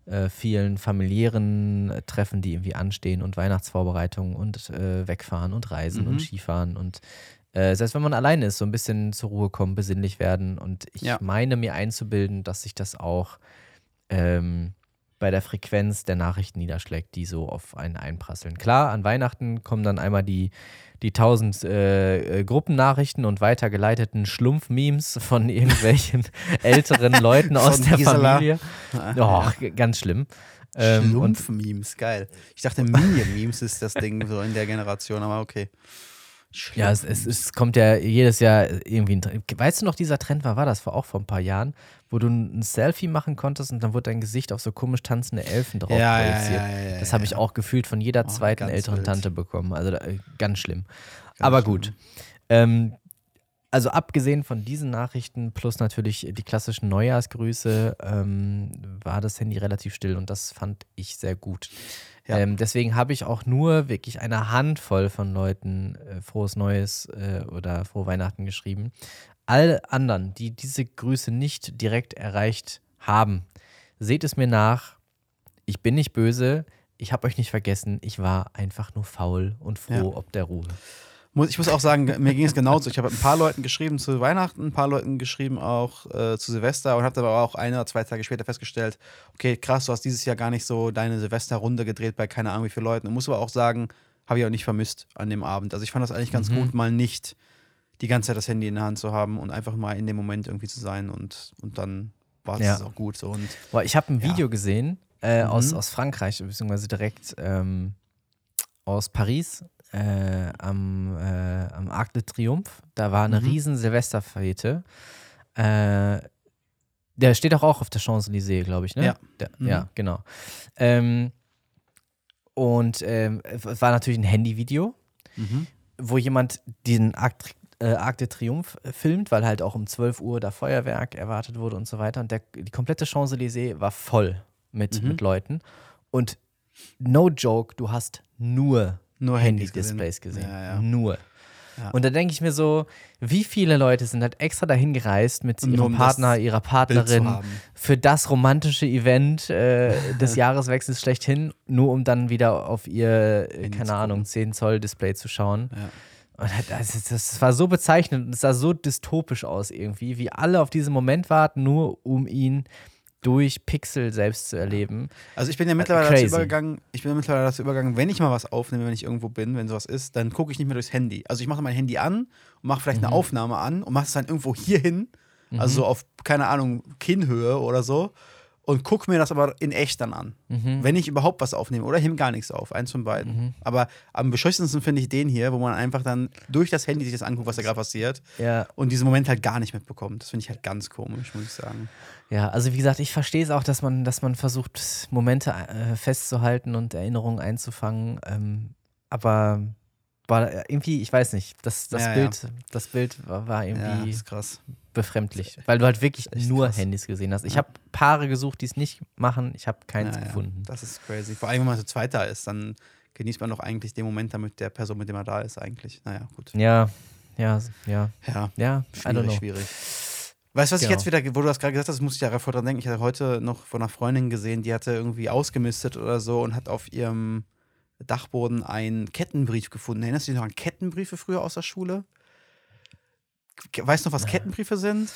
äh, vielen familiären äh, Treffen, die irgendwie anstehen und Weihnachtsvorbereitungen und äh, Wegfahren und Reisen Mhm. und Skifahren und äh, selbst wenn man alleine ist, so ein bisschen zur Ruhe kommen, besinnlich werden. Und ich Ja. meine mir einzubilden, dass sich das auch ähm, bei der Frequenz der Nachrichten niederschlägt, die so auf einen einprasseln. Klar, an Weihnachten kommen dann einmal die, die tausend äh, äh, Gruppennachrichten und weitergeleiteten Schlumpf-Memes von irgendwelchen älteren Leuten aus der Gisela. Familie. Oh, ganz schlimm. Ähm, Schlumpf-Memes, geil. Ich dachte, Minion-Memes ist das Ding so in der Generation, aber okay. Ja, es, es, es kommt ja jedes Jahr irgendwie ein Trend. Weißt du noch, dieser Trend war, war das war auch vor ein paar Jahren, wo du ein Selfie machen konntest und dann wurde dein Gesicht auf so komisch tanzende Elfen drauf Ja, projiziert. ja, ja, ja, das habe ich auch gefühlt von jeder Oh, zweiten älteren wild. Tante bekommen. Also da, äh, ganz schlimm. Ganz Aber schlimm. gut. Ähm, also abgesehen von diesen Nachrichten plus natürlich die klassischen Neujahrsgrüße ähm, war das Handy relativ still und das fand ich sehr gut. Ja. Ähm, deswegen habe ich auch nur wirklich eine Handvoll von Leuten äh, frohes Neues äh, oder frohe Weihnachten geschrieben. All anderen, die diese Grüße nicht direkt erreicht haben, seht es mir nach. Ich bin nicht böse. Ich habe euch nicht vergessen. Ich war einfach nur faul und froh ob der Ruhe. Muss, ich muss auch sagen, mir ging es genauso. Ich habe ein paar Leuten geschrieben zu Weihnachten, ein paar Leuten geschrieben auch äh, zu Silvester und habe aber auch ein oder zwei Tage später festgestellt, okay, krass, du hast dieses Jahr gar nicht so deine Silvesterrunde gedreht bei keine Ahnung wie vielen Leuten. Und muss aber auch sagen, habe ich auch nicht vermisst an dem Abend. Also ich fand das eigentlich ganz Mhm. gut, mal nicht die ganze Zeit das Handy in der Hand zu haben und einfach mal in dem Moment irgendwie zu sein und, und dann war es Ja. auch gut. So. Und Boah, ich habe ein Ja. Video gesehen äh, Mhm. aus, aus Frankreich, beziehungsweise direkt ähm, aus Paris äh, am, äh, am Arc de Triomphe. Da war eine Mhm. riesen Silvesterfete. Äh, der steht auch, auch auf der Champs-Élysées, glaube ich, ne? Ja. Der, Mhm. Ja, genau. Ähm, und ähm, es war natürlich ein Handyvideo mhm. wo jemand den Arc, äh, Arc de Triomphe äh, filmt, weil halt auch um 12 Uhr da Feuerwerk erwartet wurde und so weiter. Und der, die komplette Champs-Élysées war voll mit, Mhm. mit Leuten. Und no joke, du hast nur nur Handy-Displays gesehen. Ja, ja. Nur. Ja. Und da denke ich mir so, wie viele Leute sind halt extra dahin gereist mit ihrem um Partner, ihrer Partnerin für das romantische Event äh, des Jahreswechsels schlechthin, nur um dann wieder auf ihr, äh, Handy keine Ahnung, gucken. 10 Zoll Display zu schauen. Und das, das, das war so bezeichnend und es sah so dystopisch aus irgendwie, wie alle auf diesen Moment warten, nur um ihn durch Pixel selbst zu erleben. Also ich bin ja mittlerweile dazu Äh, crazy. übergegangen, ich bin ja mittlerweile dazu übergegangen, wenn ich mal was aufnehme, wenn ich irgendwo bin, wenn sowas ist, dann gucke ich nicht mehr durchs Handy. Also ich mache mein Handy an und mache vielleicht Mhm. eine Aufnahme an und mache es dann irgendwo hier hin, also so auf, keine Ahnung, Kinnhöhe oder so und gucke mir das aber in echt dann an. Mhm. Wenn ich überhaupt was aufnehme oder hebe gar nichts auf, eins von beiden. Mhm. Aber am beschissensten finde ich den hier, wo man einfach dann durch das Handy sich das anguckt, was da gerade passiert Ja, und diesen Moment halt gar nicht mitbekommt. Das finde ich halt ganz komisch, muss ich sagen. ja, also wie gesagt, ich verstehe es auch, dass man, dass man versucht, Momente äh, festzuhalten und Erinnerungen einzufangen. Ähm, aber war irgendwie, ich weiß nicht, das, das Ja, ja. Bild, das Bild war, war Ja, irgendwie ist krass. Befremdlich, weil du halt wirklich nur krass. Handys gesehen hast. Ich Ja. habe Paare gesucht, die es nicht machen, ich habe keins ja, gefunden. Das ist crazy. Vor allem, wenn man zu zweit da ist, dann genießt man doch eigentlich den Moment damit der Person, mit dem man da ist, eigentlich. Naja, gut. Ja, ja, ja, Ja, ja, schwierig, schwierig. Weißt du, was ich Genau. jetzt wieder, wo du das gerade gesagt hast, muss ich ja davor dran denken. Ich hatte heute noch von einer Freundin gesehen, die hatte irgendwie ausgemistet oder so und hat auf ihrem Dachboden einen Kettenbrief gefunden. Erinnerst du dich noch an Kettenbriefe früher aus der Schule? Weißt du noch, was Kettenbriefe sind?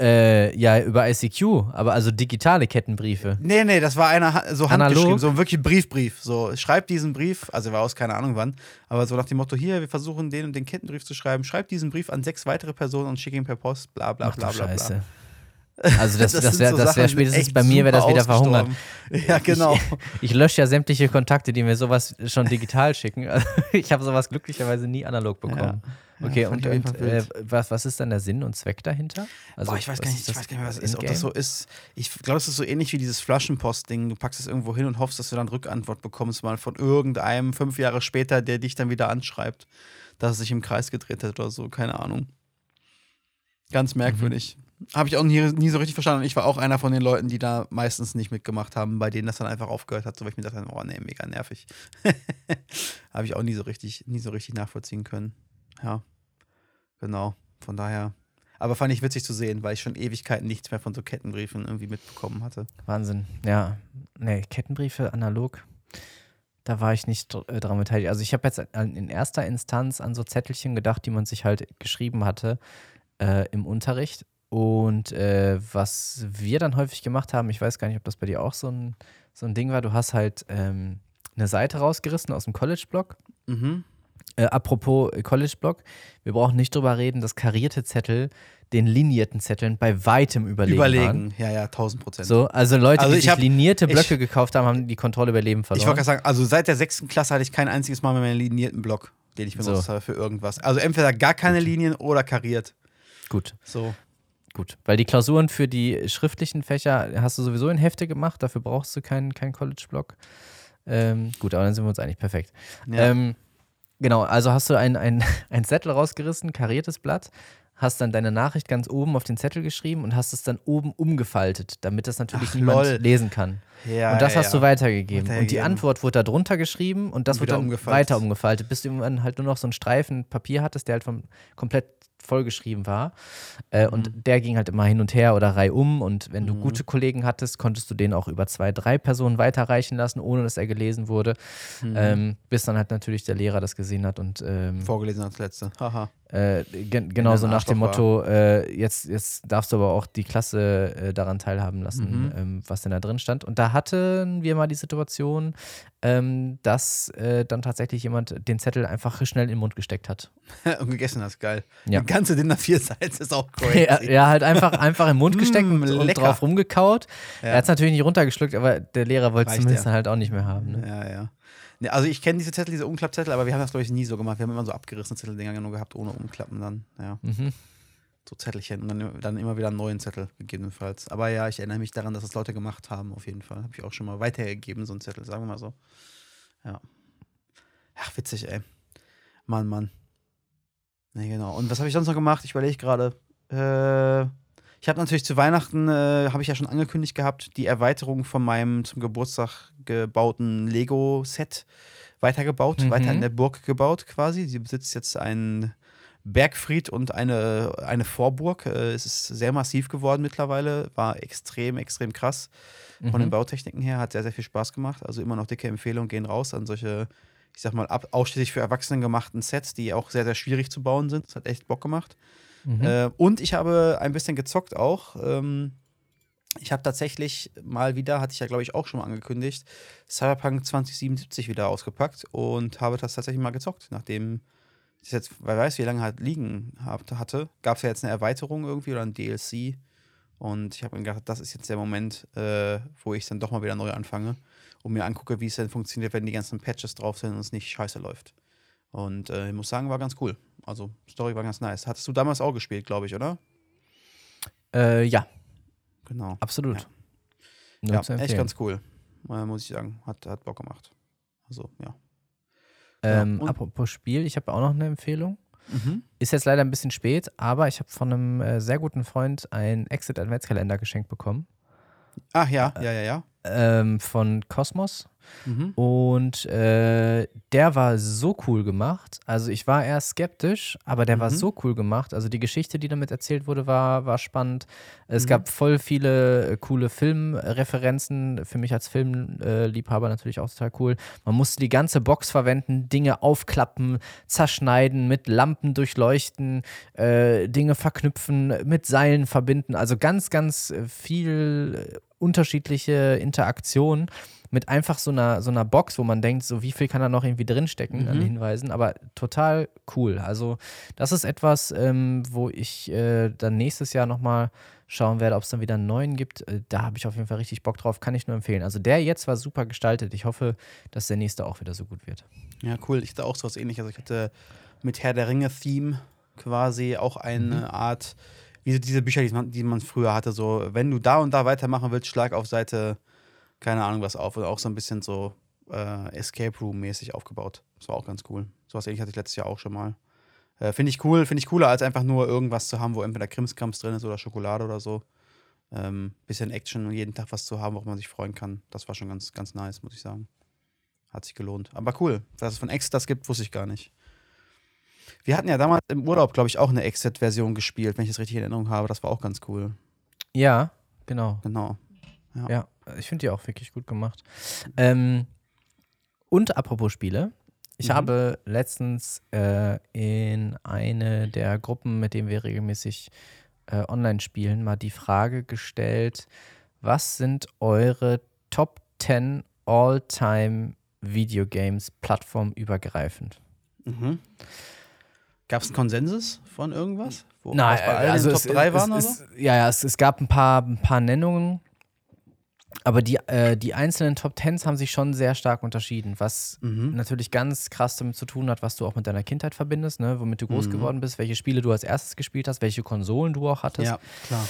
Äh, ja, über ICQ, aber also digitale Kettenbriefe. Nee, nee, das war einer so Analog? handgeschrieben, so ein wirklich Briefbrief. So, schreib diesen Brief, also war aus keine Ahnung wann, aber so nach dem Motto, hier, wir versuchen den und den Kettenbrief zu schreiben, schreib diesen Brief an sechs weitere Personen und schick ihn per Post, bla bla Ach bla bla bla. Scheiße. Also das, das, sind wäre so das wär spätestens bei mir, wäre das wieder verhungert. Ja, genau. Ich, ich lösche ja sämtliche Kontakte, die mir sowas schon digital schicken. Ich habe sowas glücklicherweise nie analog bekommen. Ja, okay, und, und äh, was, was ist dann der Sinn und Zweck dahinter? Also, Boah, ich weiß gar nicht, ich das- weiß gar nicht, was das ist. Ob das so ist. Ich glaube, es ist so ähnlich wie dieses Flaschenpost-Ding. Du packst es irgendwo hin und hoffst, dass du dann Rückantwort bekommst, mal von irgendeinem fünf Jahre später, der dich dann wieder anschreibt, dass es sich im Kreis gedreht hat oder so. Keine Ahnung. Ganz merkwürdig. Habe ich auch nie, nie so richtig verstanden. Ich war auch einer von den Leuten, die da meistens nicht mitgemacht haben, bei denen das dann einfach aufgehört hat, so weil ich mir dachte, oh nee, mega nervig. Habe ich auch nie so richtig, nie so richtig nachvollziehen können. Ja. Genau. Von daher. Aber fand ich witzig zu sehen, weil ich schon Ewigkeiten nichts mehr von so Kettenbriefen irgendwie mitbekommen hatte. Wahnsinn. Ja, nee, Kettenbriefe analog. Da war ich nicht äh, daran beteiligt. Also ich habe jetzt an- in erster Instanz an so Zettelchen gedacht, die man sich halt geschrieben hatte äh, im Unterricht. Und äh, was wir dann häufig gemacht haben, ich weiß gar nicht, ob das bei dir auch so ein, so ein Ding war, du hast halt ähm, eine Seite rausgerissen aus dem College-Blog. Mhm. Äh, apropos äh, College-Blog, wir brauchen nicht drüber reden, dass karierte Zettel den linierten Zetteln bei weitem überlegen, waren. Überlegen. Ja, ja, 1000 Prozent. So, also Leute, Also die ich sich hab- linierte ich- Blöcke gekauft haben, haben die Kontrolle über Leben Ich wollte verloren. gerade sagen, also seit der sechsten Klasse hatte ich kein einziges Mal mehr meinen linierten Block, den ich benutzt So. habe für irgendwas. Also entweder gar keine Linien oder kariert. Gut, So. gut. Weil die Klausuren für die schriftlichen Fächer hast du sowieso in Hefte gemacht, dafür brauchst du keinen keinen College-Blog. Ähm, gut, aber dann sind wir uns eigentlich perfekt. Ja. Ähm, genau, also hast du ein, ein, ein Zettel rausgerissen, kariertes Blatt, hast dann deine Nachricht ganz oben auf den Zettel geschrieben und hast es dann oben umgefaltet, damit das natürlich Ach, niemand lol. lesen kann. ja, und das ja, hast du ja. weitergegeben. Und die Weitergegeben. Antwort wurde da drunter geschrieben und das Und wurde dann umgefaltet. weiter umgefaltet, bis du irgendwann halt nur noch so einen Streifen Papier hattest, der halt vom, komplett vollgeschrieben war. Äh, Und Mhm. der ging halt immer hin und her oder reihum. Und wenn du Mhm. gute Kollegen hattest, konntest du den auch über zwei, drei Personen weiterreichen lassen, ohne dass er gelesen wurde. Mhm. Ähm, bis dann halt natürlich der Lehrer das gesehen hat und ähm, Vorgelesen als letzte. Haha. Äh, gen genauso nach dem Motto, äh, jetzt, jetzt darfst du aber auch die Klasse äh, daran teilhaben lassen, Mhm. ähm, was denn da drin stand. Und da hatten wir mal die Situation, ähm, dass äh, dann tatsächlich jemand den Zettel einfach schnell in den Mund gesteckt hat. und gegessen hast, geil. Ja. Die ganze Dinner 4 Seite ist auch crazy. Ja, ja, halt einfach, einfach im Mund gesteckt Mm, und, und lecker. drauf rumgekaut. Ja. Er hat es natürlich nicht runtergeschluckt, aber der Lehrer wollte es zumindest ja. halt auch nicht mehr haben. Ne? Ja, ja. Ne, also ich kenne diese Zettel, diese Umklappzettel, aber wir haben das, glaube ich, nie so gemacht. Wir haben immer so abgerissene Zetteldinger nur gehabt, ohne Umklappen dann. Ja, Mhm. so Zettelchen. Und dann, dann immer wieder einen neuen Zettel, gegebenenfalls. Aber ja, ich erinnere mich daran, dass das Leute gemacht haben, auf jeden Fall. Habe ich auch schon mal weitergegeben, so einen Zettel, sagen wir mal so. Ja. Ach, witzig, ey. Mann, Mann. Ne, genau. Und was habe ich sonst noch gemacht? Ich überlege gerade. Äh, ich habe natürlich zu Weihnachten, äh, habe ich ja schon angekündigt gehabt, die Erweiterung von meinem zum Geburtstag gebauten Lego-Set weitergebaut, Mhm. weiter in der Burg gebaut quasi. Sie besitzt jetzt einen Bergfried und eine, eine Vorburg. Äh, es ist sehr massiv geworden mittlerweile, war extrem, extrem krass von den Mhm. Bautechniken her, hat sehr, sehr viel Spaß gemacht. Also immer noch dicke Empfehlungen gehen raus an solche, ich sag mal, ab, ausschließlich für Erwachsene gemachten Sets, die auch sehr, sehr schwierig zu bauen sind. Das hat echt Bock gemacht. Mhm. Äh, und ich habe ein bisschen gezockt auch. Ähm, ich habe tatsächlich mal wieder, hatte ich ja glaube ich auch schon mal angekündigt, Cyberpunk 2077 wieder ausgepackt und habe das tatsächlich mal gezockt, nachdem ich jetzt, wer weiß, wie lange halt liegen hatte, gab es ja jetzt eine Erweiterung irgendwie oder ein DLC. Und ich habe mir gedacht, das ist jetzt der Moment, äh, wo ich dann doch mal wieder neu anfange und mir angucke, wie es denn funktioniert, wenn die ganzen Patches drauf sind und es nicht scheiße läuft. Und äh, ich muss sagen, war ganz cool. Also, Story war ganz nice. Hattest du damals auch gespielt, glaube ich, oder? Äh, ja, Genau. absolut. Ja. Ja, echt ganz cool. Äh, muss ich sagen. Hat, hat Bock gemacht. Also, ja. Ähm, und- apropos Spiel, ich habe auch noch eine Empfehlung. Mhm. Ist jetzt leider ein bisschen spät, aber ich habe von einem äh, sehr guten Freund einen Exit Adventskalender geschenkt bekommen. Ach ja, ja, ja, ja. Ähm, von Cosmos. Mhm. Und äh, der war so cool gemacht. Also ich war eher skeptisch, aber der war Mhm. so cool gemacht. Also die Geschichte, die damit erzählt wurde, war, war spannend. Es Mhm. gab voll viele äh, coole Filmreferenzen. Für mich als Filmliebhaber natürlich auch total cool. Man musste die ganze Box verwenden, Dinge aufklappen, zerschneiden, mit Lampen durchleuchten, äh, Dinge verknüpfen, mit Seilen verbinden. Also ganz, ganz äh, viel äh, unterschiedliche Interaktionen mit einfach so einer, so einer Box, wo man denkt, so wie viel kann da noch irgendwie drinstecken an Mhm. Hinweisen, aber total cool. Also das ist etwas, ähm, wo ich äh, dann nächstes Jahr nochmal schauen werde, ob es dann wieder einen neuen gibt. Äh, da habe ich auf jeden Fall richtig Bock drauf, kann ich nur empfehlen. Also der jetzt war super gestaltet. Ich hoffe, dass der nächste auch wieder so gut wird. Ja, cool. Ich hatte auch sowas ähnliches. Also ich hatte mit Herr der Ringe-Theme quasi auch eine Mhm. Art, wie so diese Bücher, die man, die man früher hatte, so, wenn du da und da weitermachen willst, schlag auf Seite, keine Ahnung was auf. Und auch so ein bisschen so äh, Escape Room-mäßig aufgebaut. Das war auch ganz cool. Sowas ähnliches hatte ich letztes Jahr auch schon mal. Äh, finde ich cool, finde ich cooler, als einfach nur irgendwas zu haben, wo entweder Krimskrams drin ist oder Schokolade oder so. Ähm, bisschen Action und jeden Tag was zu haben, worauf man sich freuen kann. Das war schon ganz, ganz nice, muss ich sagen. Hat sich gelohnt. Aber cool, dass es von Exit das gibt, wusste ich gar nicht. Wir hatten ja damals im Urlaub, glaube ich, auch eine Exit-Version gespielt, wenn ich das richtig in Erinnerung habe. Das war auch ganz cool. Ja, genau. Genau. Ja, ich finde die auch wirklich gut gemacht. Ähm, und apropos Spiele. Ich Mhm. habe letztens äh, in eine der Gruppen, mit denen wir regelmäßig äh, online spielen, mal die Frage gestellt, was sind eure Top 10 All-Time Videogames plattformübergreifend? Mhm. Gab es einen Konsensus von irgendwas? Wo Nein, also Top es, 3 es, waren es, so? Ja, ja, es, es gab ein paar, ein paar Nennungen, aber die, äh, die einzelnen Top Tens haben sich schon sehr stark unterschieden, was Mhm. natürlich ganz krass damit zu tun hat, was du auch mit deiner Kindheit verbindest, ne? womit du groß Mhm. geworden bist, welche Spiele du als erstes gespielt hast, welche Konsolen du auch hattest. Ja, klar.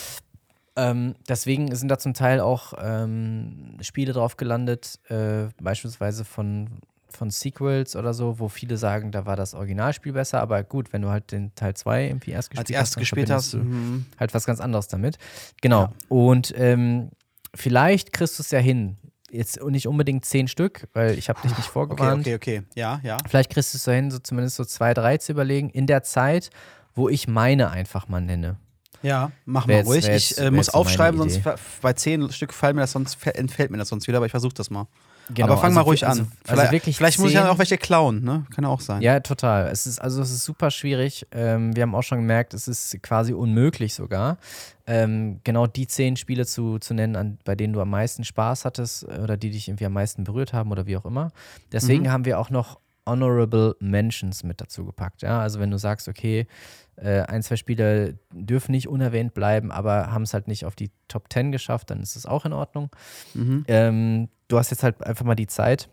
Ähm, deswegen sind da zum Teil auch ähm, Spiele drauf gelandet, äh, beispielsweise von, von Sequels oder so, wo viele sagen, da war das Originalspiel besser, aber gut, wenn du halt den Teil 2 irgendwie erst gespielt Als erstes dann gespielt hast. du Mhm. halt was ganz anderes damit. Genau. Ja. Und ähm, vielleicht kriegst du es ja hin. Jetzt nicht unbedingt zehn Stück, weil ich habe dich nicht Okay, vorgewarnt. okay, okay. Ja, ja. Vielleicht kriegst du es so hin, so zumindest so zwei, drei zu überlegen, in der Zeit, wo ich meine einfach mal nenne. Ja, mach mal jetzt- ruhig. wär Ich jetzt- äh, muss jetzt so aufschreiben, sonst bei zehn Stück fallen mir das sonst, entfällt mir das sonst wieder, aber ich versuche das mal. Genau, aber fang also mal ruhig also, an. Also vielleicht wirklich vielleicht muss ich ja auch welche klauen, ne? Kann ja auch sein. Ja, total. Es ist, also es ist super schwierig. Ähm, wir haben auch schon gemerkt, es ist quasi unmöglich sogar, ähm, genau die zehn Spiele zu, zu nennen, an, bei denen du am meisten Spaß hattest äh, oder die dich irgendwie am meisten berührt haben oder wie auch immer. Deswegen Mhm. haben wir auch noch Honorable Mentions mit dazu gepackt. Ja? Also wenn du sagst, okay, äh, ein, zwei Spiele dürfen nicht unerwähnt bleiben, aber haben es halt nicht auf die Top 10 geschafft, dann ist es auch in Ordnung. Mhm. Ähm, du hast jetzt halt einfach mal die Zeit.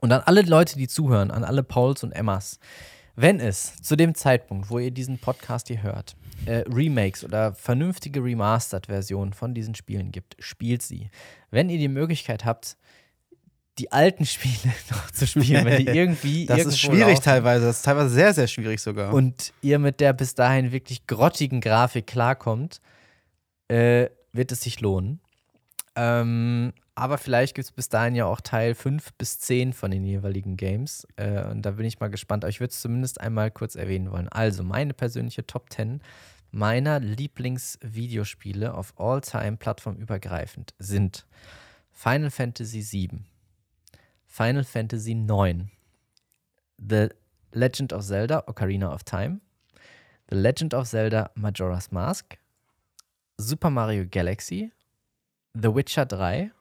Und an alle Leute, die zuhören, an alle Pauls und Emmas, wenn es zu dem Zeitpunkt, wo ihr diesen Podcast hier hört, äh, Remakes oder vernünftige Remastered-Versionen von diesen Spielen gibt, spielt sie. Wenn ihr die Möglichkeit habt, die alten Spiele noch zu spielen, wenn die irgendwie. Das ist schwierig laufen teilweise. Das ist teilweise sehr, sehr schwierig sogar. Und ihr mit der bis dahin wirklich grottigen Grafik klarkommt, äh, wird es sich lohnen. Ähm, aber vielleicht gibt es bis dahin ja auch Teil 5 bis 10 von den jeweiligen Games. Äh, und da bin ich mal gespannt. Aber ich würde es zumindest einmal kurz erwähnen wollen. Also, meine persönliche Top 10 meiner Lieblingsvideospiele auf All-Time plattformübergreifend sind Final Fantasy VII, Final Fantasy IX, The Legend of Zelda Ocarina of Time, The Legend of Zelda Majora's Mask, Super Mario Galaxy, The Witcher 3,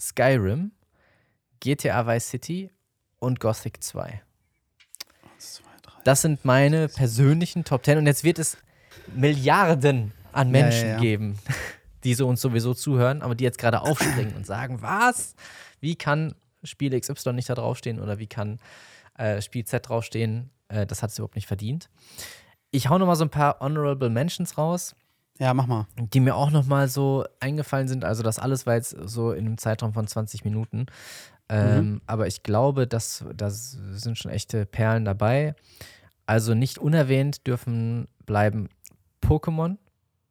Skyrim, GTA Vice City und Gothic 2. Zwei, drei. Das sind meine persönlichen Top 10 und jetzt wird es Milliarden an Ja, ja, Menschen ja. geben, die so uns sowieso zuhören, aber die jetzt gerade aufspringen und sagen, was? Wie kann Spiel XY nicht da draufstehen oder wie kann äh, Spiel Z draufstehen? Äh, das hat es überhaupt nicht verdient. Ich hau noch mal so ein paar Honorable Mentions raus Ja, mach mal. die mir auch noch mal so eingefallen sind. Also das alles war jetzt so in einem Zeitraum von 20 Minuten. Ähm, Aber ich glaube, dass da sind schon echte Perlen dabei. Also nicht unerwähnt dürfen bleiben Pokémon,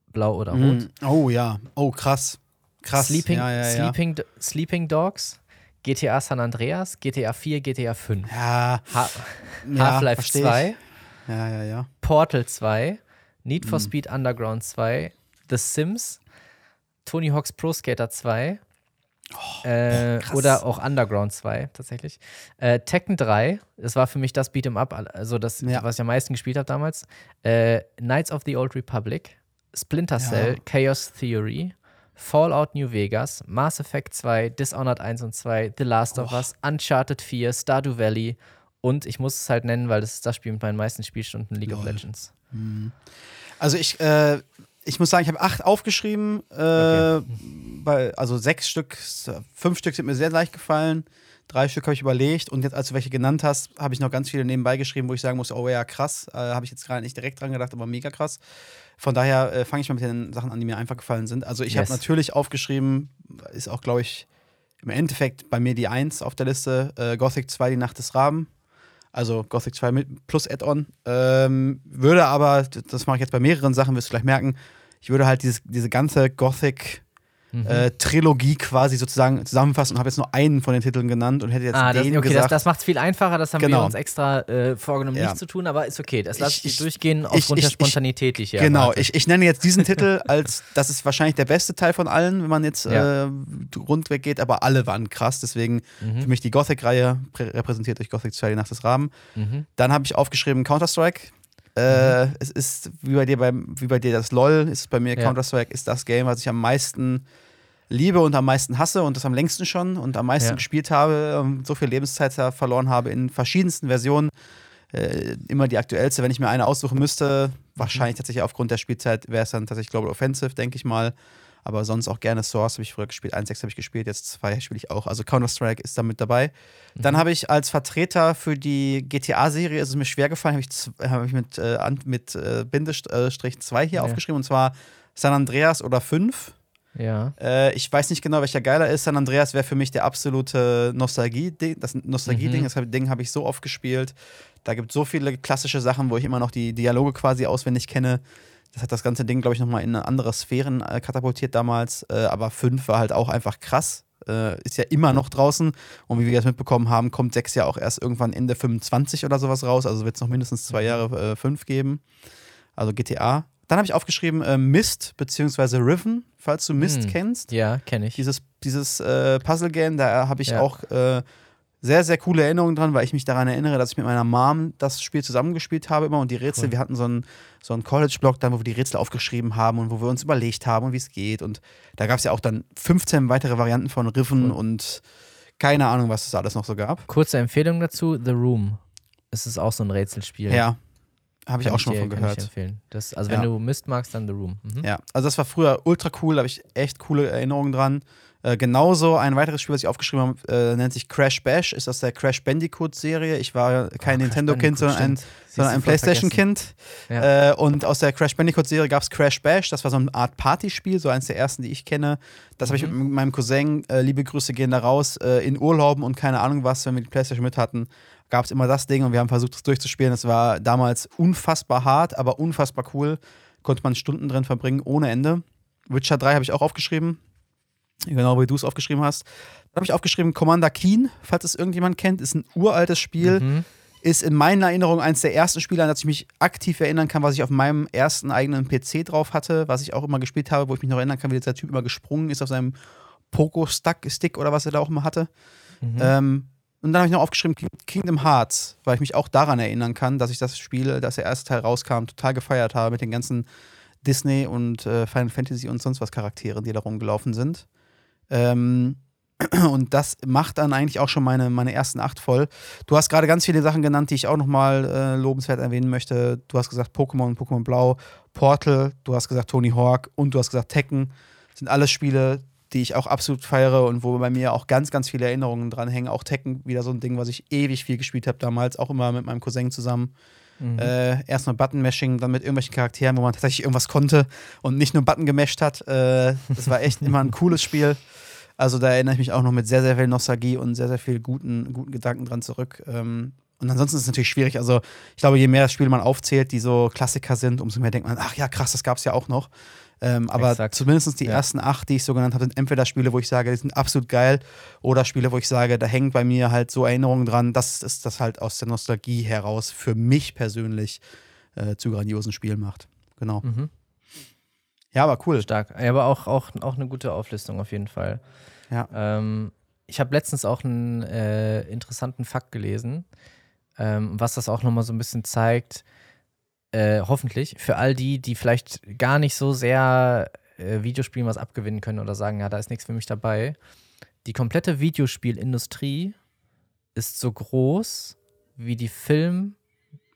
blau oder rot. Mm. Oh ja, oh krass. Krass. Sleeping, ja, ja, ja. Sleeping, Sleeping Dogs, GTA San Andreas, GTA 4, GTA 5. Ja, Ha ja, Half-Life versteh ich. 2, Ja, ja, ja. Portal 2, Need for Mhm. Speed Underground 2, The Sims, Tony Hawk's Pro Skater 2 äh, Oh, krass. oder auch Underground 2 tatsächlich. Äh, Tekken 3, das war für mich das Beat'em Up, also das, Ja. was ich am meisten gespielt habe damals. Äh, Knights of the Old Republic, Splinter Ja. Cell, Chaos Theory, Fallout New Vegas, Mass Effect 2, Dishonored 1 und 2, The Last of Oh. Us, Uncharted 4, Stardew Valley und ich muss es halt nennen, weil das ist das Spiel mit meinen meisten Spielstunden, League of Lol. Legends. Also ich, äh, ich muss sagen, ich habe acht aufgeschrieben. Äh, Okay. bei, also sechs Stück, fünf Stück sind mir sehr leicht gefallen. Drei Stück habe ich überlegt und jetzt, als du welche genannt hast, habe ich noch ganz viele nebenbei geschrieben, wo ich sagen muss, oh ja, krass. Äh, habe ich jetzt gerade nicht direkt dran gedacht, aber mega krass. Von daher äh, fange ich mal mit den Sachen an, die mir einfach gefallen sind. Also ich Yes. habe natürlich aufgeschrieben, ist auch, glaube ich, im Endeffekt bei mir die Eins auf der Liste, äh, Gothic 2, die Nacht des Raben. Also Gothic 2 mit plus Add-on. Ähm, würde aber, das mache ich jetzt bei mehreren Sachen, wirst du gleich merken, ich würde halt dieses, diese ganze Gothic Mhm. äh, Trilogie quasi sozusagen zusammenfassen und habe jetzt nur einen von den Titeln genannt und hätte jetzt Ah, das, den okay, das, gesagt. das macht es viel einfacher. Das haben wir Genau. uns extra äh, vorgenommen, Ja. nicht zu tun, aber ist okay. Das lasse ich, Ich- durchgehen aufgrund ich- der Spontanität, die ich hier Genau, ich, ich nenne jetzt diesen Titel als, das ist wahrscheinlich der beste Teil von allen, wenn man jetzt Ja. äh, rundweg geht, aber alle waren krass, deswegen Mhm. für mich die Gothic-Reihe prä- repräsentiert durch Gothic 2, die Nacht des Raben. Mhm. Dann habe ich aufgeschrieben Counter-Strike. Äh, Es ist wie bei dir beim, wie bei dir das LOL, ist bei mir Ja. Counter-Strike ist das Game, was ich am meisten liebe und am meisten hasse und das am längsten schon und am meisten Ja. gespielt habe, ähm, so viel Lebenszeit verloren habe in verschiedensten Versionen. Äh, immer die aktuellste, wenn ich mir eine aussuchen müsste, wahrscheinlich tatsächlich aufgrund der Spielzeit wäre es dann tatsächlich Global Offensive, denke ich mal. Aber sonst auch gerne Source habe ich früher gespielt, 1.6 habe ich gespielt, jetzt 2 spiele ich auch. Also Counter-Strike ist da mit dabei. Dann habe ich als Vertreter für die GTA-Serie, ist es mir schwer gefallen, habe ich, hab ich mit, äh, mit äh, Bindestrich 2 hier Ja. aufgeschrieben, und zwar San Andreas oder 5. Ja. Äh, ich weiß nicht genau, welcher geiler ist. San Andreas wäre für mich der absolute Nostalgie-Ding. Das Nostalgie-Ding, Mhm. das Ding habe ich so oft gespielt. Da gibt es so viele klassische Sachen, wo ich immer noch die Dialoge quasi auswendig kenne. Das hat das ganze Ding, glaube ich, nochmal in eine andere Sphären äh, katapultiert damals. Äh, aber 5 war halt auch einfach krass. Äh, ist ja immer noch draußen. Und wie wir jetzt mitbekommen haben, kommt 6 ja auch erst irgendwann Ende 25 oder sowas raus. Also wird es noch mindestens zwei Jahre 5 geben. Also GTA. Dann habe ich aufgeschrieben äh, Mist beziehungsweise Riven, falls du Mist Hm. kennst. Ja, kenne ich. Dieses, dieses äh, Puzzle-Game, da habe ich Ja. auch äh, sehr, sehr coole Erinnerungen dran, weil ich mich daran erinnere, dass ich mit meiner Mom das Spiel zusammengespielt habe immer und die Rätsel, Cool. wir hatten so einen, so einen College-Blog dann, wo wir die Rätsel aufgeschrieben haben und wo wir uns überlegt haben und wie es geht. Und da gab es ja auch dann 15 weitere Varianten von Riven Cool. und keine Ahnung, was es alles noch so gab. Kurze Empfehlung dazu: The Room. Es ist auch so ein Rätselspiel. Ja, habe ich auch schon dir- von kann gehört. Ich empfehlen. Das, also, Ja. wenn du Mist magst, dann The Room. Mhm. Ja, also das war früher ultra cool, da habe ich echt coole Erinnerungen dran. Äh, genauso ein weiteres Spiel, was ich aufgeschrieben habe, äh, nennt sich Crash Bash, ist aus der Crash Bandicoot-Serie. Ich war kein Oh, Nintendo-Kind, sondern ein, sondern ein. PlayStation-Kind. Ja. Äh, und aus der Crash Bandicoot-Serie gab es Crash Bash, das war so eine Art Partyspiel, so eins der ersten, die ich kenne. Das habe ich Mhm. mit meinem Cousin, äh, liebe Grüße gehen da raus, äh, in Urlauben und keine Ahnung was, wenn wir die PlayStation mit hatten, gab es immer das Ding und wir haben versucht, es durchzuspielen. Es war damals unfassbar hart, aber unfassbar cool. Konnte man Stunden drin verbringen, ohne Ende. Witcher 3 habe ich auch aufgeschrieben. Genau wie du es aufgeschrieben hast. Dann habe ich aufgeschrieben Commander Keen, falls es irgendjemand kennt, ist ein uraltes Spiel Mhm. ist in meiner Erinnerung eines der ersten Spiele, an das ich mich aktiv erinnern kann, was ich auf meinem ersten eigenen PC drauf hatte, was ich auch immer gespielt habe, wo ich mich noch erinnern kann, wie dieser Typ immer gesprungen ist auf seinem Poco-Stick oder was er da auch immer hatte. Mhm. Ähm, und dann habe ich noch aufgeschrieben King- Kingdom Hearts, weil ich mich auch daran erinnern kann, dass ich das Spiel, dass der erste Teil rauskam, total gefeiert habe mit den ganzen Disney und äh, Final Fantasy und sonst was Charakteren, die da rumgelaufen sind. Ähm, und das macht dann eigentlich auch schon meine, meine ersten acht voll. Du hast gerade ganz viele Sachen genannt, die ich auch nochmal äh, lobenswert erwähnen möchte. Du hast gesagt Pokémon, Pokémon Blau, Portal, du hast gesagt Tony Hawk und du hast gesagt Tekken. Das sind alles Spiele, die ich auch absolut feiere und wo bei mir auch ganz, ganz viele Erinnerungen dran hängen. Auch Tekken, wieder so ein Ding, was ich ewig viel gespielt habe damals, auch immer mit meinem Cousin zusammen. Mhm. Äh, erstmal Button-Mashing, dann mit irgendwelchen Charakteren, wo man tatsächlich irgendwas konnte und nicht nur Button gemasht hat. Äh, das war echt immer ein cooles Spiel. Also da erinnere ich mich auch noch mit sehr, sehr viel Nostalgie und sehr, sehr viel guten, guten Gedanken dran zurück. Ähm, und ansonsten ist es natürlich schwierig. Also ich glaube, je mehr Spiele man aufzählt, die so Klassiker sind, umso mehr denkt man, ach ja, krass, das gab es ja auch noch. Ähm, aber Exakt. zumindest die Ja. ersten acht, die ich so genannt habe, sind entweder Spiele, wo ich sage, die sind absolut geil, oder Spiele, wo ich sage, da hängt bei mir halt so Erinnerungen dran, dass es das halt aus der Nostalgie heraus für mich persönlich äh, zu grandiosen Spielen macht. Genau. Mhm. Ja, aber cool. Stark. Ja, aber auch, auch, auch eine gute Auflistung auf jeden Fall. Ja. Ähm, ich habe letztens auch einen äh, interessanten Fakt gelesen, ähm, was das auch nochmal so ein bisschen zeigt, äh, hoffentlich, für all die, die vielleicht gar nicht so sehr äh, Videospielen was abgewinnen können oder sagen, ja, da ist nichts für mich dabei. Die komplette Videospielindustrie ist so groß wie die Film-,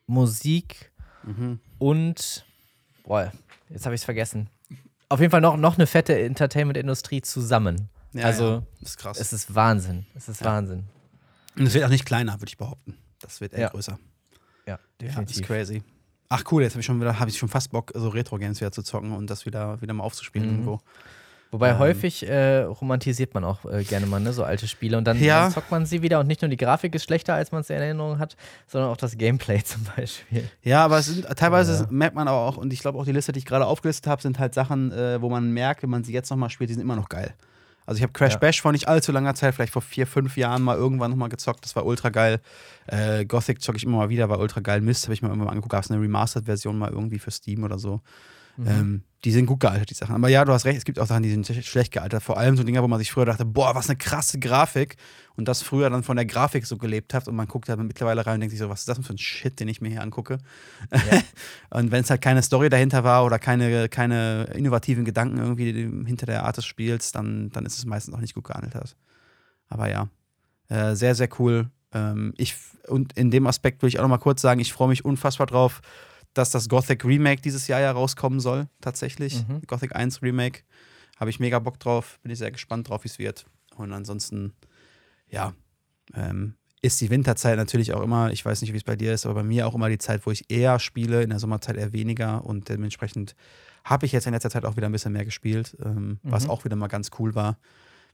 Musik- Mhm. und, boah, jetzt habe ich es vergessen. Auf jeden Fall noch, noch eine fette Entertainment-Industrie zusammen. Ja, also, ja. Ist krass. es ist Wahnsinn. Es ist Ja. Wahnsinn. Und es wird auch nicht kleiner, würde ich behaupten. Das wird eher größer. Ja, Ja, das ist definitiv. crazy. Ach cool, jetzt habe ich schon wieder, habe ich schon fast Bock, so Retro-Games wieder zu zocken und das wieder, wieder mal aufzuspielen Mhm. irgendwo. Wobei Ähm. häufig äh, romantisiert man auch äh, gerne mal ne, so alte Spiele und dann, Ja. dann zockt man sie wieder und nicht nur die Grafik ist schlechter, als man es in Erinnerung hat, sondern auch das Gameplay zum Beispiel. Ja, aber es sind, teilweise Ja. merkt man auch, und ich glaube auch die Liste, die ich gerade aufgelistet habe, sind halt Sachen, äh, wo man merkt, wenn man sie jetzt nochmal spielt, die sind immer noch geil. Also ich habe Crash Ja. Bash vor nicht allzu langer Zeit, vielleicht vor vier, fünf Jahren mal irgendwann nochmal gezockt, das war ultra geil. Äh, Gothic zocke ich immer mal wieder, war ultra geil. Mist habe ich mir irgendwann mal angeguckt, gab es eine Remastered-Version mal irgendwie für Steam oder so. Mhm. Ähm, die sind gut gealtert, die Sachen. Aber ja, du hast recht, es gibt auch Sachen, die sind sch- schlecht gealtert. Vor allem so Dinger, wo man sich früher dachte, boah, was eine krasse Grafik. Und das früher dann von der Grafik so gelebt hat. Und man guckt da mittlerweile rein und denkt sich so, was ist das denn für ein Shit, den ich mir hier angucke? und wenn es halt keine Story dahinter war oder keine, keine innovativen Gedanken irgendwie hinter der Art des Spiels, dann, dann ist es meistens auch nicht gut gealtert. Aber ja, äh, sehr, sehr cool. Ähm, ich, und in dem Aspekt will ich auch noch mal kurz sagen, ich freue mich unfassbar drauf, dass das Gothic Remake dieses Jahr ja rauskommen soll, tatsächlich. Mhm. Gothic 1 Remake. Habe ich mega Bock drauf. Bin ich sehr gespannt drauf, wie es wird. Und ansonsten, ja, ähm, ist die Winterzeit natürlich auch immer, ich weiß nicht, wie es bei dir ist, aber bei mir auch immer die Zeit, wo ich eher spiele, in der Sommerzeit eher weniger. Und dementsprechend habe ich jetzt in letzter Zeit auch wieder ein bisschen mehr gespielt, ähm, was Mhm. auch wieder mal ganz cool war.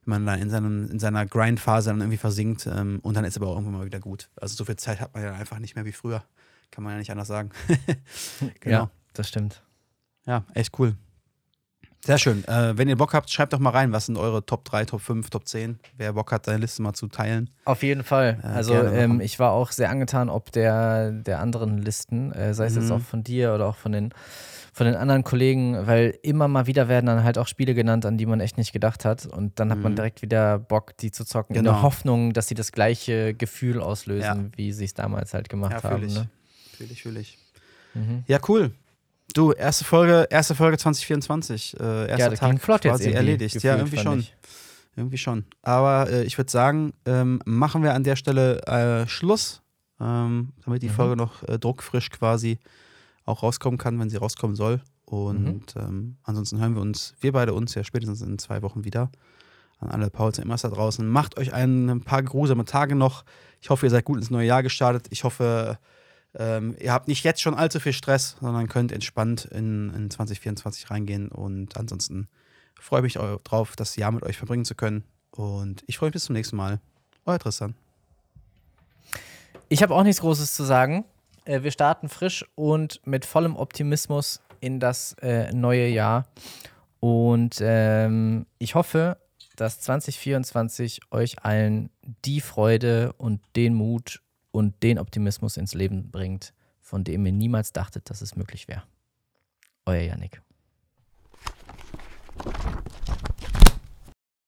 Wenn man dann in, seinem, in seiner Grind-Phase dann irgendwie versinkt ähm, und dann ist aber auch irgendwann mal wieder gut. Also so viel Zeit hat man ja einfach nicht mehr wie früher. Kann man ja nicht anders sagen. genau. Ja, das stimmt. Ja, echt cool. Sehr schön. Äh, wenn ihr Bock habt, schreibt doch mal rein, was sind eure Top 3, Top 5, Top 10. Wer Bock hat, seine Liste mal zu teilen. Auf jeden Fall. Ja, also ähm, ich war auch sehr angetan, ob der, der anderen Listen, äh, sei es jetzt Mhm. auch von dir oder auch von den, von den anderen Kollegen, weil immer mal wieder werden dann halt auch Spiele genannt, an die man echt nicht gedacht hat. Und dann hat man Mhm. direkt wieder Bock, die zu zocken, in Genau. der Hoffnung, dass sie das gleiche Gefühl auslösen, Ja. wie sie es damals halt gemacht Ja, haben. Ne? Fühle ich, fühle ich. Mhm. Ja, cool. Du, erste Folge, erste Folge 2024. Äh, erster Ja, das Tag ging flott jetzt quasi irgendwie erledigt. Ja, gefühlt, irgendwie fand schon. ich. Irgendwie schon. Aber äh, ich würde sagen, ähm, machen wir an der Stelle äh, Schluss, ähm, damit die Mhm. Folge noch äh, druckfrisch quasi auch rauskommen kann, wenn sie rauskommen soll. Und Mhm. ähm, ansonsten hören wir uns, wir beide uns ja spätestens in zwei Wochen wieder. An alle Pauls und Immers da draußen. Macht euch ein, ein paar grusame Tage noch. Ich hoffe, ihr seid gut ins neue Jahr gestartet. Ich hoffe, ähm, ihr habt nicht jetzt schon allzu viel Stress, sondern könnt entspannt in, in 2024 reingehen. Und ansonsten freue ich mich drauf, das Jahr mit euch verbringen zu können. Und ich freue mich bis zum nächsten Mal. Euer Tristan. Ich habe auch nichts Großes zu sagen. Äh, wir starten frisch und mit vollem Optimismus in das äh, neue Jahr. Und ähm, ich hoffe, dass 2024 euch allen die Freude und den Mut und den Optimismus ins Leben bringt, von dem ihr niemals dachtet, dass es möglich wäre. Euer Yannick.